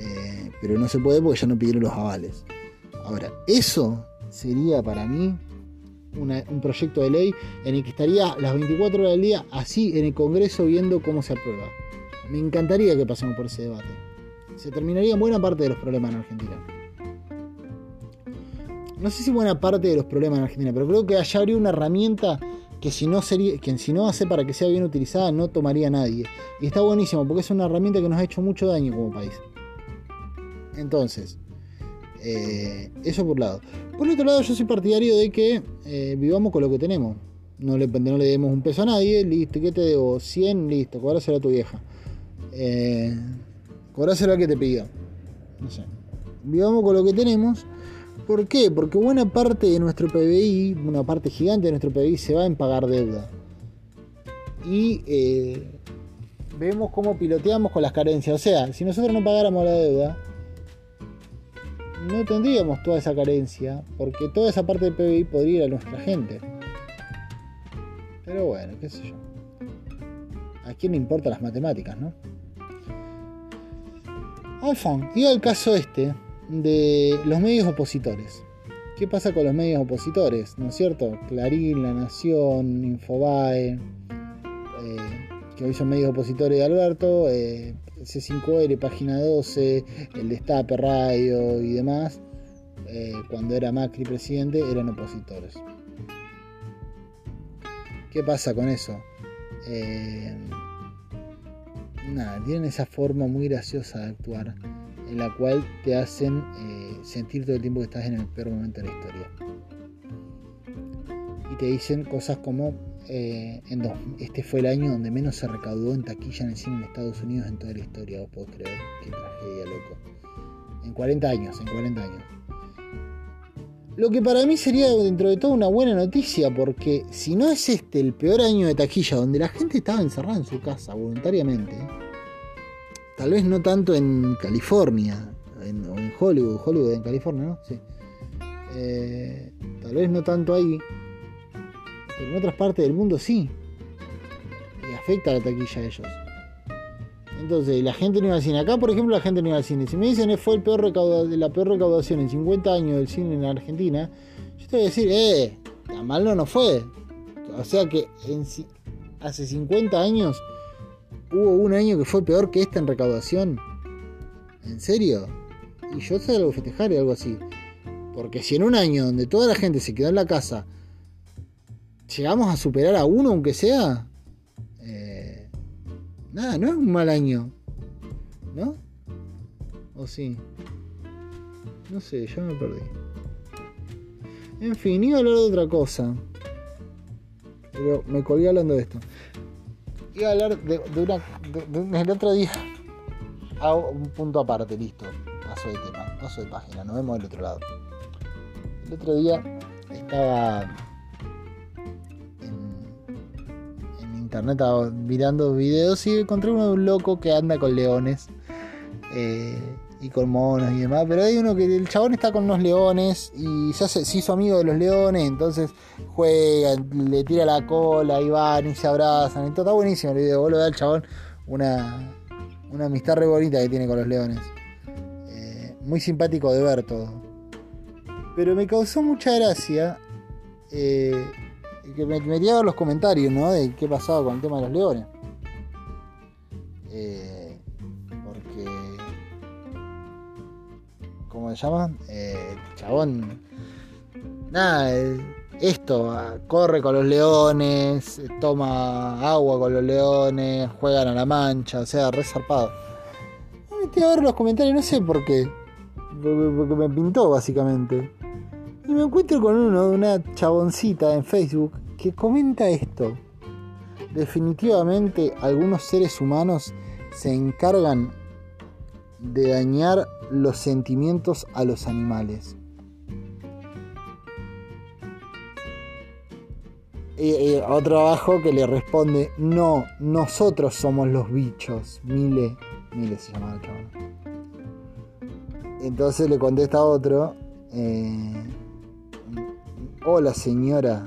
Eh, pero no se puede porque ya no pidieron los avales. Ahora, eso sería para mí un proyecto de ley en el que estaría las 24 horas del día así en el Congreso viendo cómo se aprueba. Me encantaría que pasemos por ese debate. Se terminaría buena parte de los problemas en Argentina. No sé si buena parte de los problemas en Argentina, pero creo que allá habría una herramienta que si no sería, que si no hace para que sea bien utilizada, no tomaría nadie. Y está buenísimo, porque es una herramienta que nos ha hecho mucho daño como país. Entonces, eh, eso por un lado. Por otro lado, yo soy partidario de que eh, vivamos con lo que tenemos. No le, no le demos un peso a nadie, listo, ¿qué te debo? 100, listo, cobráselo a tu vieja. Eh, a que te pidió. No sé. Vivamos con lo que tenemos ¿Por qué? Porque buena parte de nuestro PBI, una parte gigante de nuestro PBI se va en pagar deuda. Y eh, vemos cómo piloteamos con las carencias. O sea, si nosotros no pagáramos la deuda, no tendríamos toda esa carencia, porque toda esa parte del PBI podría ir a nuestra gente. Pero bueno, qué sé yo. ¿A quién le importan las matemáticas, no? Alfon, y el caso este, de los medios opositores. ¿Qué pasa con los medios opositores? ¿No es cierto? Clarín, La Nación, Infobae, eh, que hoy son medios opositores de Alberto, eh, C5R, Página 12, el Destape Radio y demás, eh, cuando era Macri presidente, eran opositores. ¿Qué pasa con eso? nada, tienen esa forma muy graciosa de actuar en la cual te hacen eh, sentir todo el tiempo que estás en el peor momento de la historia. Y te dicen cosas como, eh, este fue el año donde menos se recaudó en taquilla en el cine en Estados Unidos en toda la historia, vos podés creer, qué tragedia, loco. En 40 años, en 40 años. Lo que para mí sería dentro de todo una buena noticia, porque si no es este el peor año de taquilla, donde la gente estaba encerrada en su casa voluntariamente, Tal vez no tanto en California, en, o en Hollywood, Hollywood en California, ¿no? Sí. Eh, tal vez no tanto ahí, pero en otras partes del mundo sí. Y afecta la taquilla a ellos. Entonces, la gente no iba al cine. Acá, por ejemplo, la gente no iba al cine. Si me dicen que fue el peor la peor recaudación en 50 años del cine en Argentina, yo te voy a decir, eh, tan mal no, no fue. O sea que en, hace 50 años hubo un año que fue peor que este en recaudación. ¿En serio? Y yo salgo a festejar y algo así. Porque si en un año donde toda la gente se quedó en la casa, llegamos a superar a uno aunque sea, eh, nada, no es un mal año. ¿No? ¿O sí? No sé, ya me perdí. En fin, iba a hablar de otra cosa. Pero me colgué hablando de esto iba a hablar de, una. el otro día. Hago un punto aparte, listo. Paso de tema, paso de página, nos vemos del otro lado. El otro día estaba en, en internet mirando videos y encontré uno de un loco que anda con leones. Eh, y con monos y demás, pero hay uno que el chabón está con unos leones y se, hace, hizo amigo de los leones, entonces juega, le tira la cola y van y se abrazan, todo está buenísimo el video, vos lo al chabón, una, una amistad re bonita que tiene con los leones, eh, muy simpático de ver todo. Pero me causó mucha gracia eh, que me metía los comentarios, ¿no? De qué pasaba con el tema de los leones. Eh, ¿cómo se llama? Eh, chabón. Nada, esto, corre con los leones, toma agua con los leones, juegan a la mancha, o sea, re zarpado. Me metí a ver los comentarios, no sé por qué. Porque me pintó básicamente. Y me encuentro con uno, una chaboncita en Facebook, que comenta esto. Definitivamente algunos seres humanos se encargan de dañar los sentimientos a los animales. Y, otro abajo que le responde, no, nosotros somos los bichos. Mile, Mile se llama el chabón. Entonces le contesta otro, eh, hola señora,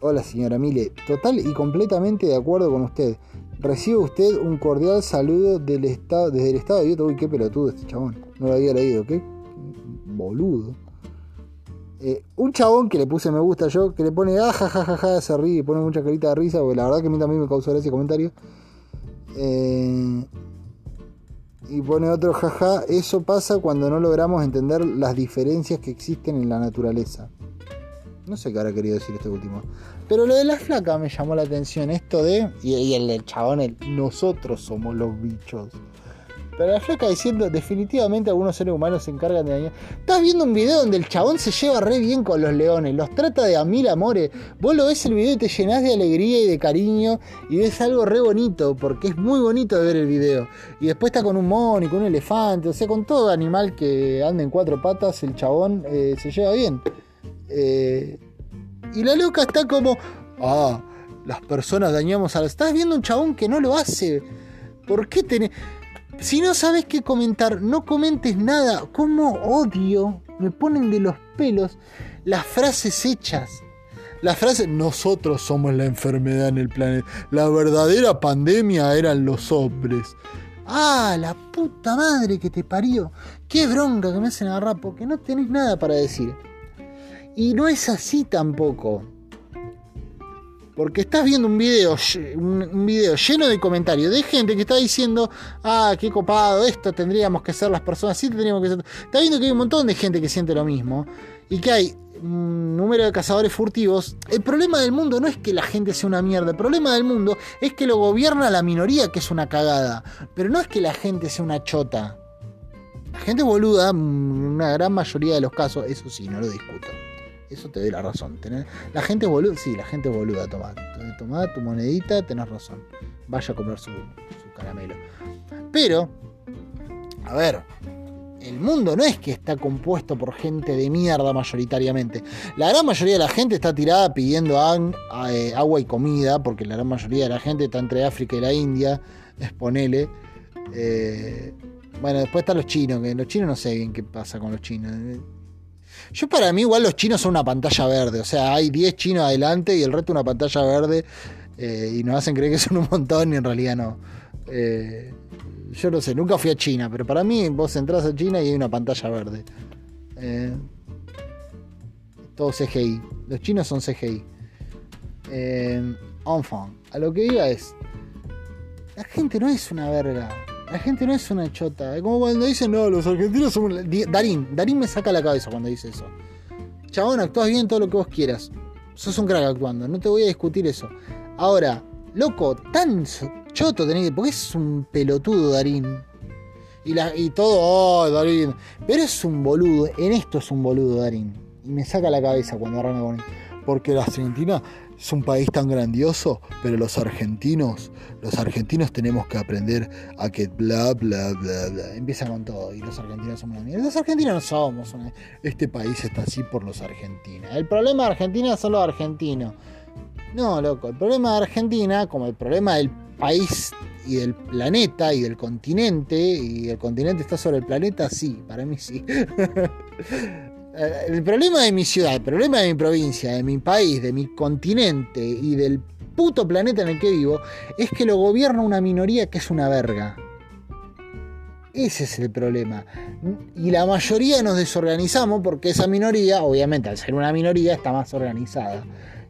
hola señora Mile, total y completamente de acuerdo con usted. Recibe usted un cordial saludo del estado, desde el estado de Utah. Uy, qué pelotudo este chabón. No lo había leído, qué boludo. Eh, un chabón que le puse me gusta yo, que le pone ah, ja, ja, ja, ja, se ríe y pone mucha carita de risa, porque la verdad que a mí también me causó ese comentario. Eh, y pone otro jaja, eso pasa cuando no logramos entender las diferencias que existen en la naturaleza. No sé qué habrá querido decir este último. Pero lo de la flaca me llamó la atención. Esto de. Y, el, el chabón, nosotros somos los bichos. Pero la flaca diciendo, definitivamente algunos seres humanos se encargan de dañar. Estás viendo un video donde el chabón se lleva re bien con los leones, los trata de a mil amores. Vos lo ves el video y te llenás de alegría y de cariño y ves algo re bonito, porque es muy bonito de ver el video. Y después está con un mono y con un elefante, o sea, con todo animal que anda en cuatro patas, el chabón eh, se lleva bien. Eh, y la loca está como, ah, las personas dañamos a la... Estás viendo un chabón que no lo hace. ¿Por qué tenés... Si no sabes qué comentar, no comentes nada. ¿Cómo odio? Me ponen de los pelos las frases hechas. Las frases, nosotros somos la enfermedad en el planeta. La verdadera pandemia eran los hombres. Ah, la puta madre que te parió. Qué bronca que me hacen agarrar porque no tenés nada para decir. Y no es así tampoco. Porque estás viendo un video, un video lleno de comentarios de gente que está diciendo, ah, qué copado, esto tendríamos que ser las personas, sí tendríamos que ser. Estás viendo que hay un montón de gente que siente lo mismo y que hay un número de cazadores furtivos. El problema del mundo no es que la gente sea una mierda, el problema del mundo es que lo gobierna la minoría, que es una cagada. Pero no es que la gente sea una chota. La gente boluda, una gran mayoría de los casos, eso sí, no lo discuto. Eso te doy la razón. La gente boluda, sí, la gente boluda, toma. Toma tu monedita, tenés razón. Vaya a comer su, caramelo. Pero, a ver, el mundo no es que está compuesto por gente de mierda mayoritariamente. La gran mayoría de la gente está tirada pidiendo eh, agua y comida, porque la gran mayoría de la gente está entre África y la India, exponele. Eh, bueno, después están los chinos, que los chinos no sé bien qué pasa con los chinos. Yo para mí igual los chinos son una pantalla verde, o sea, hay 10 chinos adelante y el resto una pantalla verde eh, y nos hacen creer que son un montón y en realidad no. Eh, yo no sé, nunca fui a China, pero para mí vos entras a China y hay una pantalla verde. Eh, todo CGI. Los chinos son CGI. Eh, enfant, a lo que iba es, la gente no es una verga. La gente no es una chota. Es como cuando dicen, no, los argentinos somos. Darín, Darín me saca la cabeza cuando dice eso. Chabón, actúas bien todo lo que vos quieras. Sos un crack actuando, no te voy a discutir eso. Ahora, loco, tan choto tenés que. Porque es un pelotudo, Darín. Y, la, y todo, oh, Darín. Pero es un boludo. En esto es un boludo, Darín. Y me saca la cabeza cuando arranca con él. Porque la Argentina es un país tan grandioso, pero los argentinos, los argentinos tenemos que aprender a que bla, bla, bla, bla. Empieza con todo. Y los argentinos somos una mierda. Los argentinos no somos Este país está así por los argentinos. El problema de Argentina son los argentinos. No, loco. El problema de Argentina, como el problema del país y del planeta y del continente, y el continente está sobre el planeta, sí, para mí sí. <laughs> Eh, el problema de mi ciudad, el problema de mi provincia, de mi país, de mi continente y del puto planeta en el que vivo es que lo gobierna una minoría que es una verga. Ese es el problema. Y la mayoría nos desorganizamos porque esa minoría, obviamente al ser una minoría, está más organizada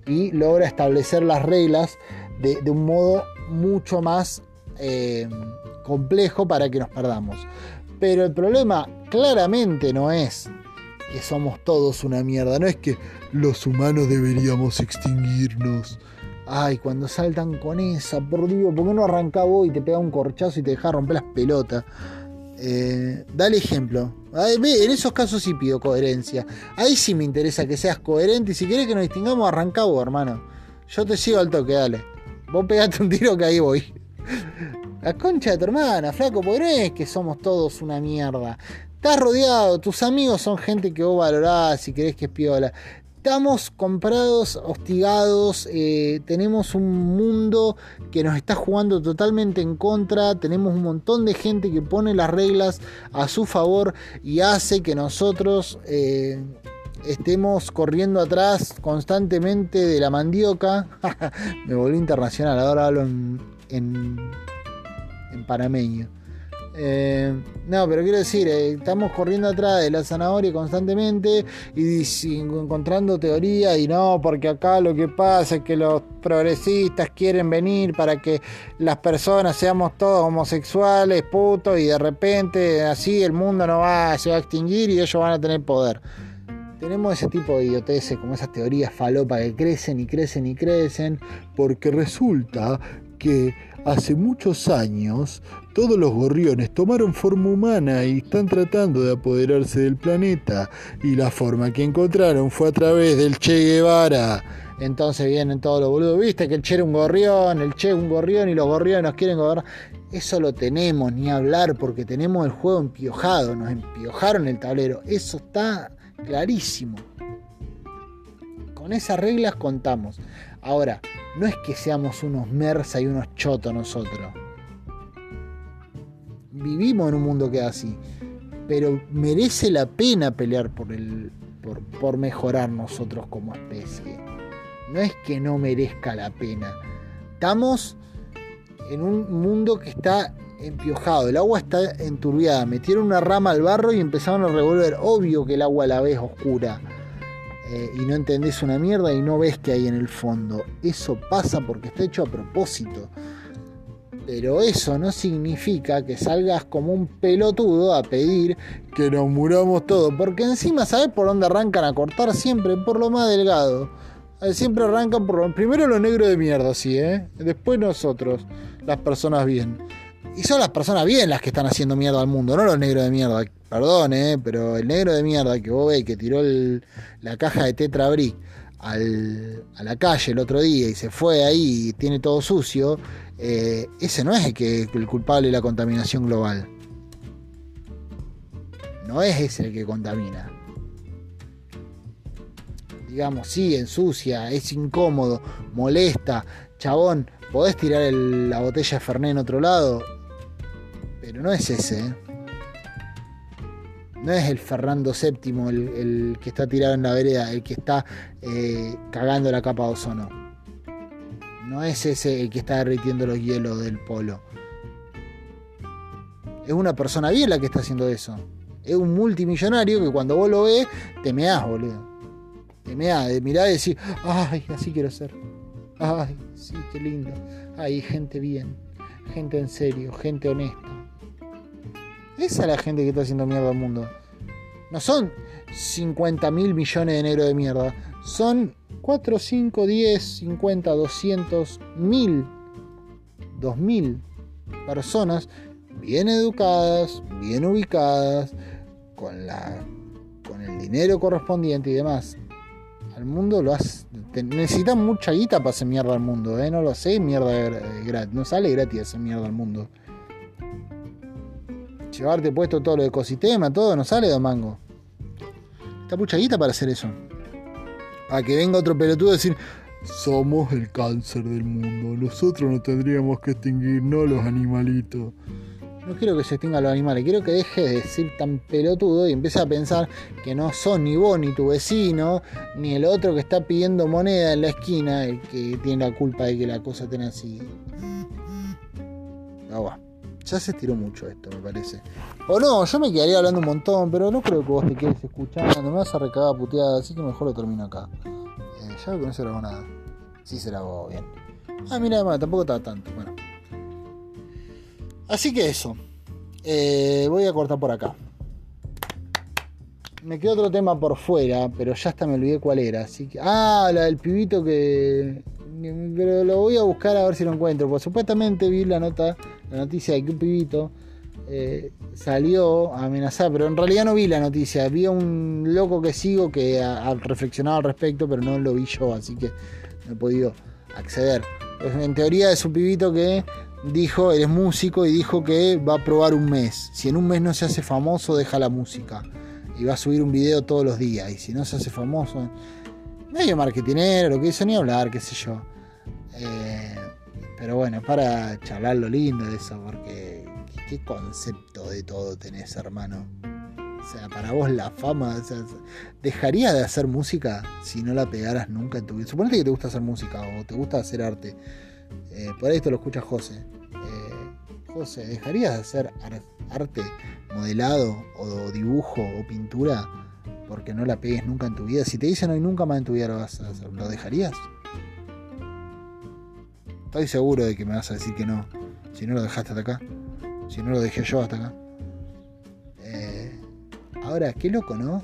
y logra establecer las reglas de, un modo mucho más eh, complejo para que nos perdamos. Pero el problema claramente no es que somos todos una mierda. No es que los humanos deberíamos extinguirnos. Ay, cuando saltan con esa, por Dios, ¿por qué no arranca vos y te pega un corchazo y te deja romper las pelotas? Eh, dale ejemplo. en esos casos sí pido coherencia. Ahí sí me interesa que seas coherente y si querés que nos distingamos, arranca vos, hermano. Yo te sigo al toque, dale. Vos pegate un tiro que ahí voy. La concha de tu hermana, flaco, porque no es que somos todos una mierda. Estás rodeado, tus amigos son gente que vos valorás y querés que es piola. Estamos comprados, hostigados, eh, tenemos un mundo que nos está jugando totalmente en contra, tenemos un montón de gente que pone las reglas a su favor y hace que nosotros eh, estemos corriendo atrás constantemente de la mandioca. <laughs> Me volví internacional, ahora hablo en en, en panameño. Eh, no, pero quiero decir, eh, estamos corriendo atrás de la zanahoria constantemente y, encontrando teorías y no, porque acá lo que pasa es que los progresistas quieren venir para que las personas seamos todos homosexuales, putos, y de repente así el mundo no va, se va a extinguir y ellos van a tener poder. Tenemos ese tipo de idioteces, como esas teorías falopa que crecen y crecen y crecen, porque resulta que hace muchos años todos los gorriones tomaron forma humana y están tratando de apoderarse del planeta y la forma que encontraron fue a través del Che Guevara. Entonces vienen todos los boludos, viste que el Che era un gorrión, el Che un gorrión y los gorriones nos quieren gobernar. Eso lo tenemos, ni hablar, porque tenemos el juego empiojado, nos empiojaron el tablero. Eso está clarísimo. Con esas reglas contamos. Ahora, no es que seamos unos mersa y unos chotos nosotros. Vivimos en un mundo que es así. Pero merece la pena pelear por, el, por, mejorar nosotros como especie. No es que no merezca la pena. Estamos en un mundo que está empiojado, el agua está enturbiada, metieron una rama al barro y empezaron a revolver. Obvio que el agua a la vez oscura eh, y no entendés una mierda y no ves que hay en el fondo. Eso pasa porque está hecho a propósito. Pero eso no significa que salgas como un pelotudo a pedir que nos muramos todos. Porque encima, ¿sabes por dónde arrancan a cortar? Siempre por lo más delgado. Eh, siempre arrancan por lo... Primero los negros de mierda, sí, ¿eh? Después nosotros, las personas bien. Y son las personas bien las que están haciendo mierda al mundo, no los negros de mierda. Perdón, eh, pero el negro de mierda que vos veis que tiró la caja de Tetra Brick a la calle el otro día y se fue ahí y tiene todo sucio, eh, ese no es el, que, el culpable de la contaminación global. No es ese el que contamina. Digamos, sí, ensucia, es incómodo, molesta. Chabón, podés tirar la botella de Fernet en otro lado, pero no es ese. ¿eh? No es el Fernando VII el, que está tirado en la vereda, el que está eh, cagando la capa de ozono. No es ese el que está derritiendo los hielos del polo. Es una persona bien la que está haciendo eso. Es un multimillonario que cuando vos lo ves, te meás, boludo. Te meás, de mirar y decir, ay, así quiero ser. Ay, sí, qué lindo. Hay gente bien, gente en serio, gente honesta. Esa es la gente que está haciendo mierda al mundo. No son 50 mil millones de negros de mierda. Son 4, 5, 10, 50, 200, mil, 2000 personas bien educadas, bien ubicadas, con, la, con el dinero correspondiente y demás. Al mundo lo hace. Necesitan mucha guita para hacer mierda al mundo, ¿eh? No lo sé, mierda gratis. No sale gratis hacer mierda al mundo llevarte puesto todo lo ecosistema, todo, no sale de mango. Está mucha guita para hacer eso. Para que venga otro pelotudo a decir, somos el cáncer del mundo, nosotros no tendríamos que extinguirnos los animalitos. No quiero que se extingan los animales, quiero que deje de decir tan pelotudo y empiece a pensar que no son ni vos, ni tu vecino, ni el otro que está pidiendo moneda en la esquina, el que tiene la culpa de que la cosa tenga así. Agua. Ya se estiró mucho esto, me parece. O no, yo me quedaría hablando un montón, pero no creo que vos te quedes escuchando. Me vas a recagar puteada, así que mejor lo termino acá. Eh, ya que no se grabó nada. Sí se grabó bien. Ah, mira, tampoco estaba tanto. Bueno. Así que eso. Eh, voy a cortar por acá. Me quedó otro tema por fuera, pero ya hasta me olvidé cuál era. Así que. Ah, la del pibito que. Pero lo voy a buscar a ver si lo encuentro. Porque supuestamente vi la nota la noticia de que un pibito eh, salió a amenazar, pero en realidad no vi la noticia, vi a un loco que sigo que ha, reflexionado al respecto, pero no lo vi yo, así que no he podido acceder. Pues, en teoría es un pibito que dijo, eres músico y dijo que va a probar un mes. Si en un mes no se hace famoso, deja la música. Y va a subir un video todos los días. Y si no se hace famoso, medio marketinero, lo que hizo ni hablar, qué sé yo. Eh, pero bueno, para charlar lo lindo de eso, porque ¿qué concepto de todo tenés, hermano? O sea, para vos la fama, o sea, ¿dejarías de hacer música si no la pegaras nunca en tu vida? Suponete que te gusta hacer música o te gusta hacer arte. Eh, por ahí esto lo escucha José. Eh, José, ¿dejarías de hacer arte, modelado o dibujo o pintura porque no la pegues nunca en tu vida? Si te dicen hoy nunca más en tu vida lo vas a hacer, ¿lo dejarías? Estoy seguro de que me vas a decir que no. Si no lo dejaste hasta acá. Si no lo dejé yo hasta acá. Eh, ahora, qué loco, ¿no?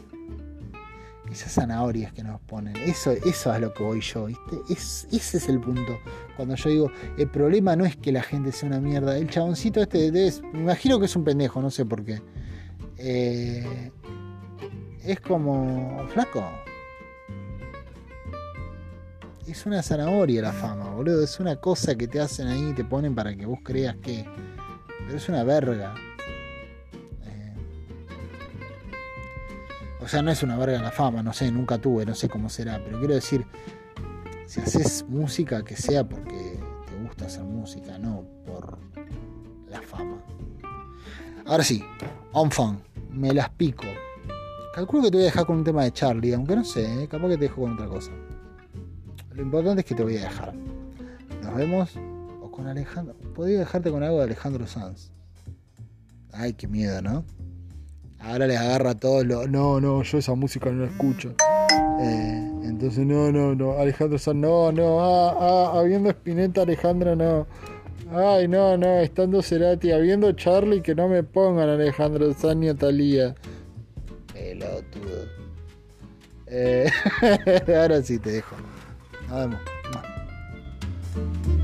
esas zanahorias que nos ponen. Eso, eso es lo que voy yo, ¿viste? Es, ese es el punto. Cuando yo digo, el problema no es que la gente sea una mierda. El chaboncito este, me imagino que es un pendejo, no sé por qué. Eh, es como flaco. Es una zanahoria la fama, boludo. Es una cosa que te hacen ahí y te ponen para que vos creas que... Pero es una verga. O sea, no es una verga la fama, no sé, nunca tuve, no sé cómo será, pero quiero decir, si haces música, que sea porque te gusta hacer música, no por la fama. Ahora sí, on fun, me las pico. Calculo que te voy a dejar con un tema de Charlie, aunque no sé, ¿eh? capaz que te dejo con otra cosa. Lo importante es que te voy a dejar. Nos vemos o con Alejandro. Podría dejarte con algo de Alejandro Sanz. Ay, qué miedo, ¿no? ahora les agarra todo lo. No, no, yo esa música no la escucho. Eh, entonces, no, no, no. Alejandro San, no, no. Ah, ah, habiendo Spinetta, Alejandro, no. Ay, no, no. Estando Cerati, habiendo Charlie, que no me pongan Alejandro San ni a Talía. Pelotudo. Eh, <laughs> ahora sí te dejo. Nos vemos. when you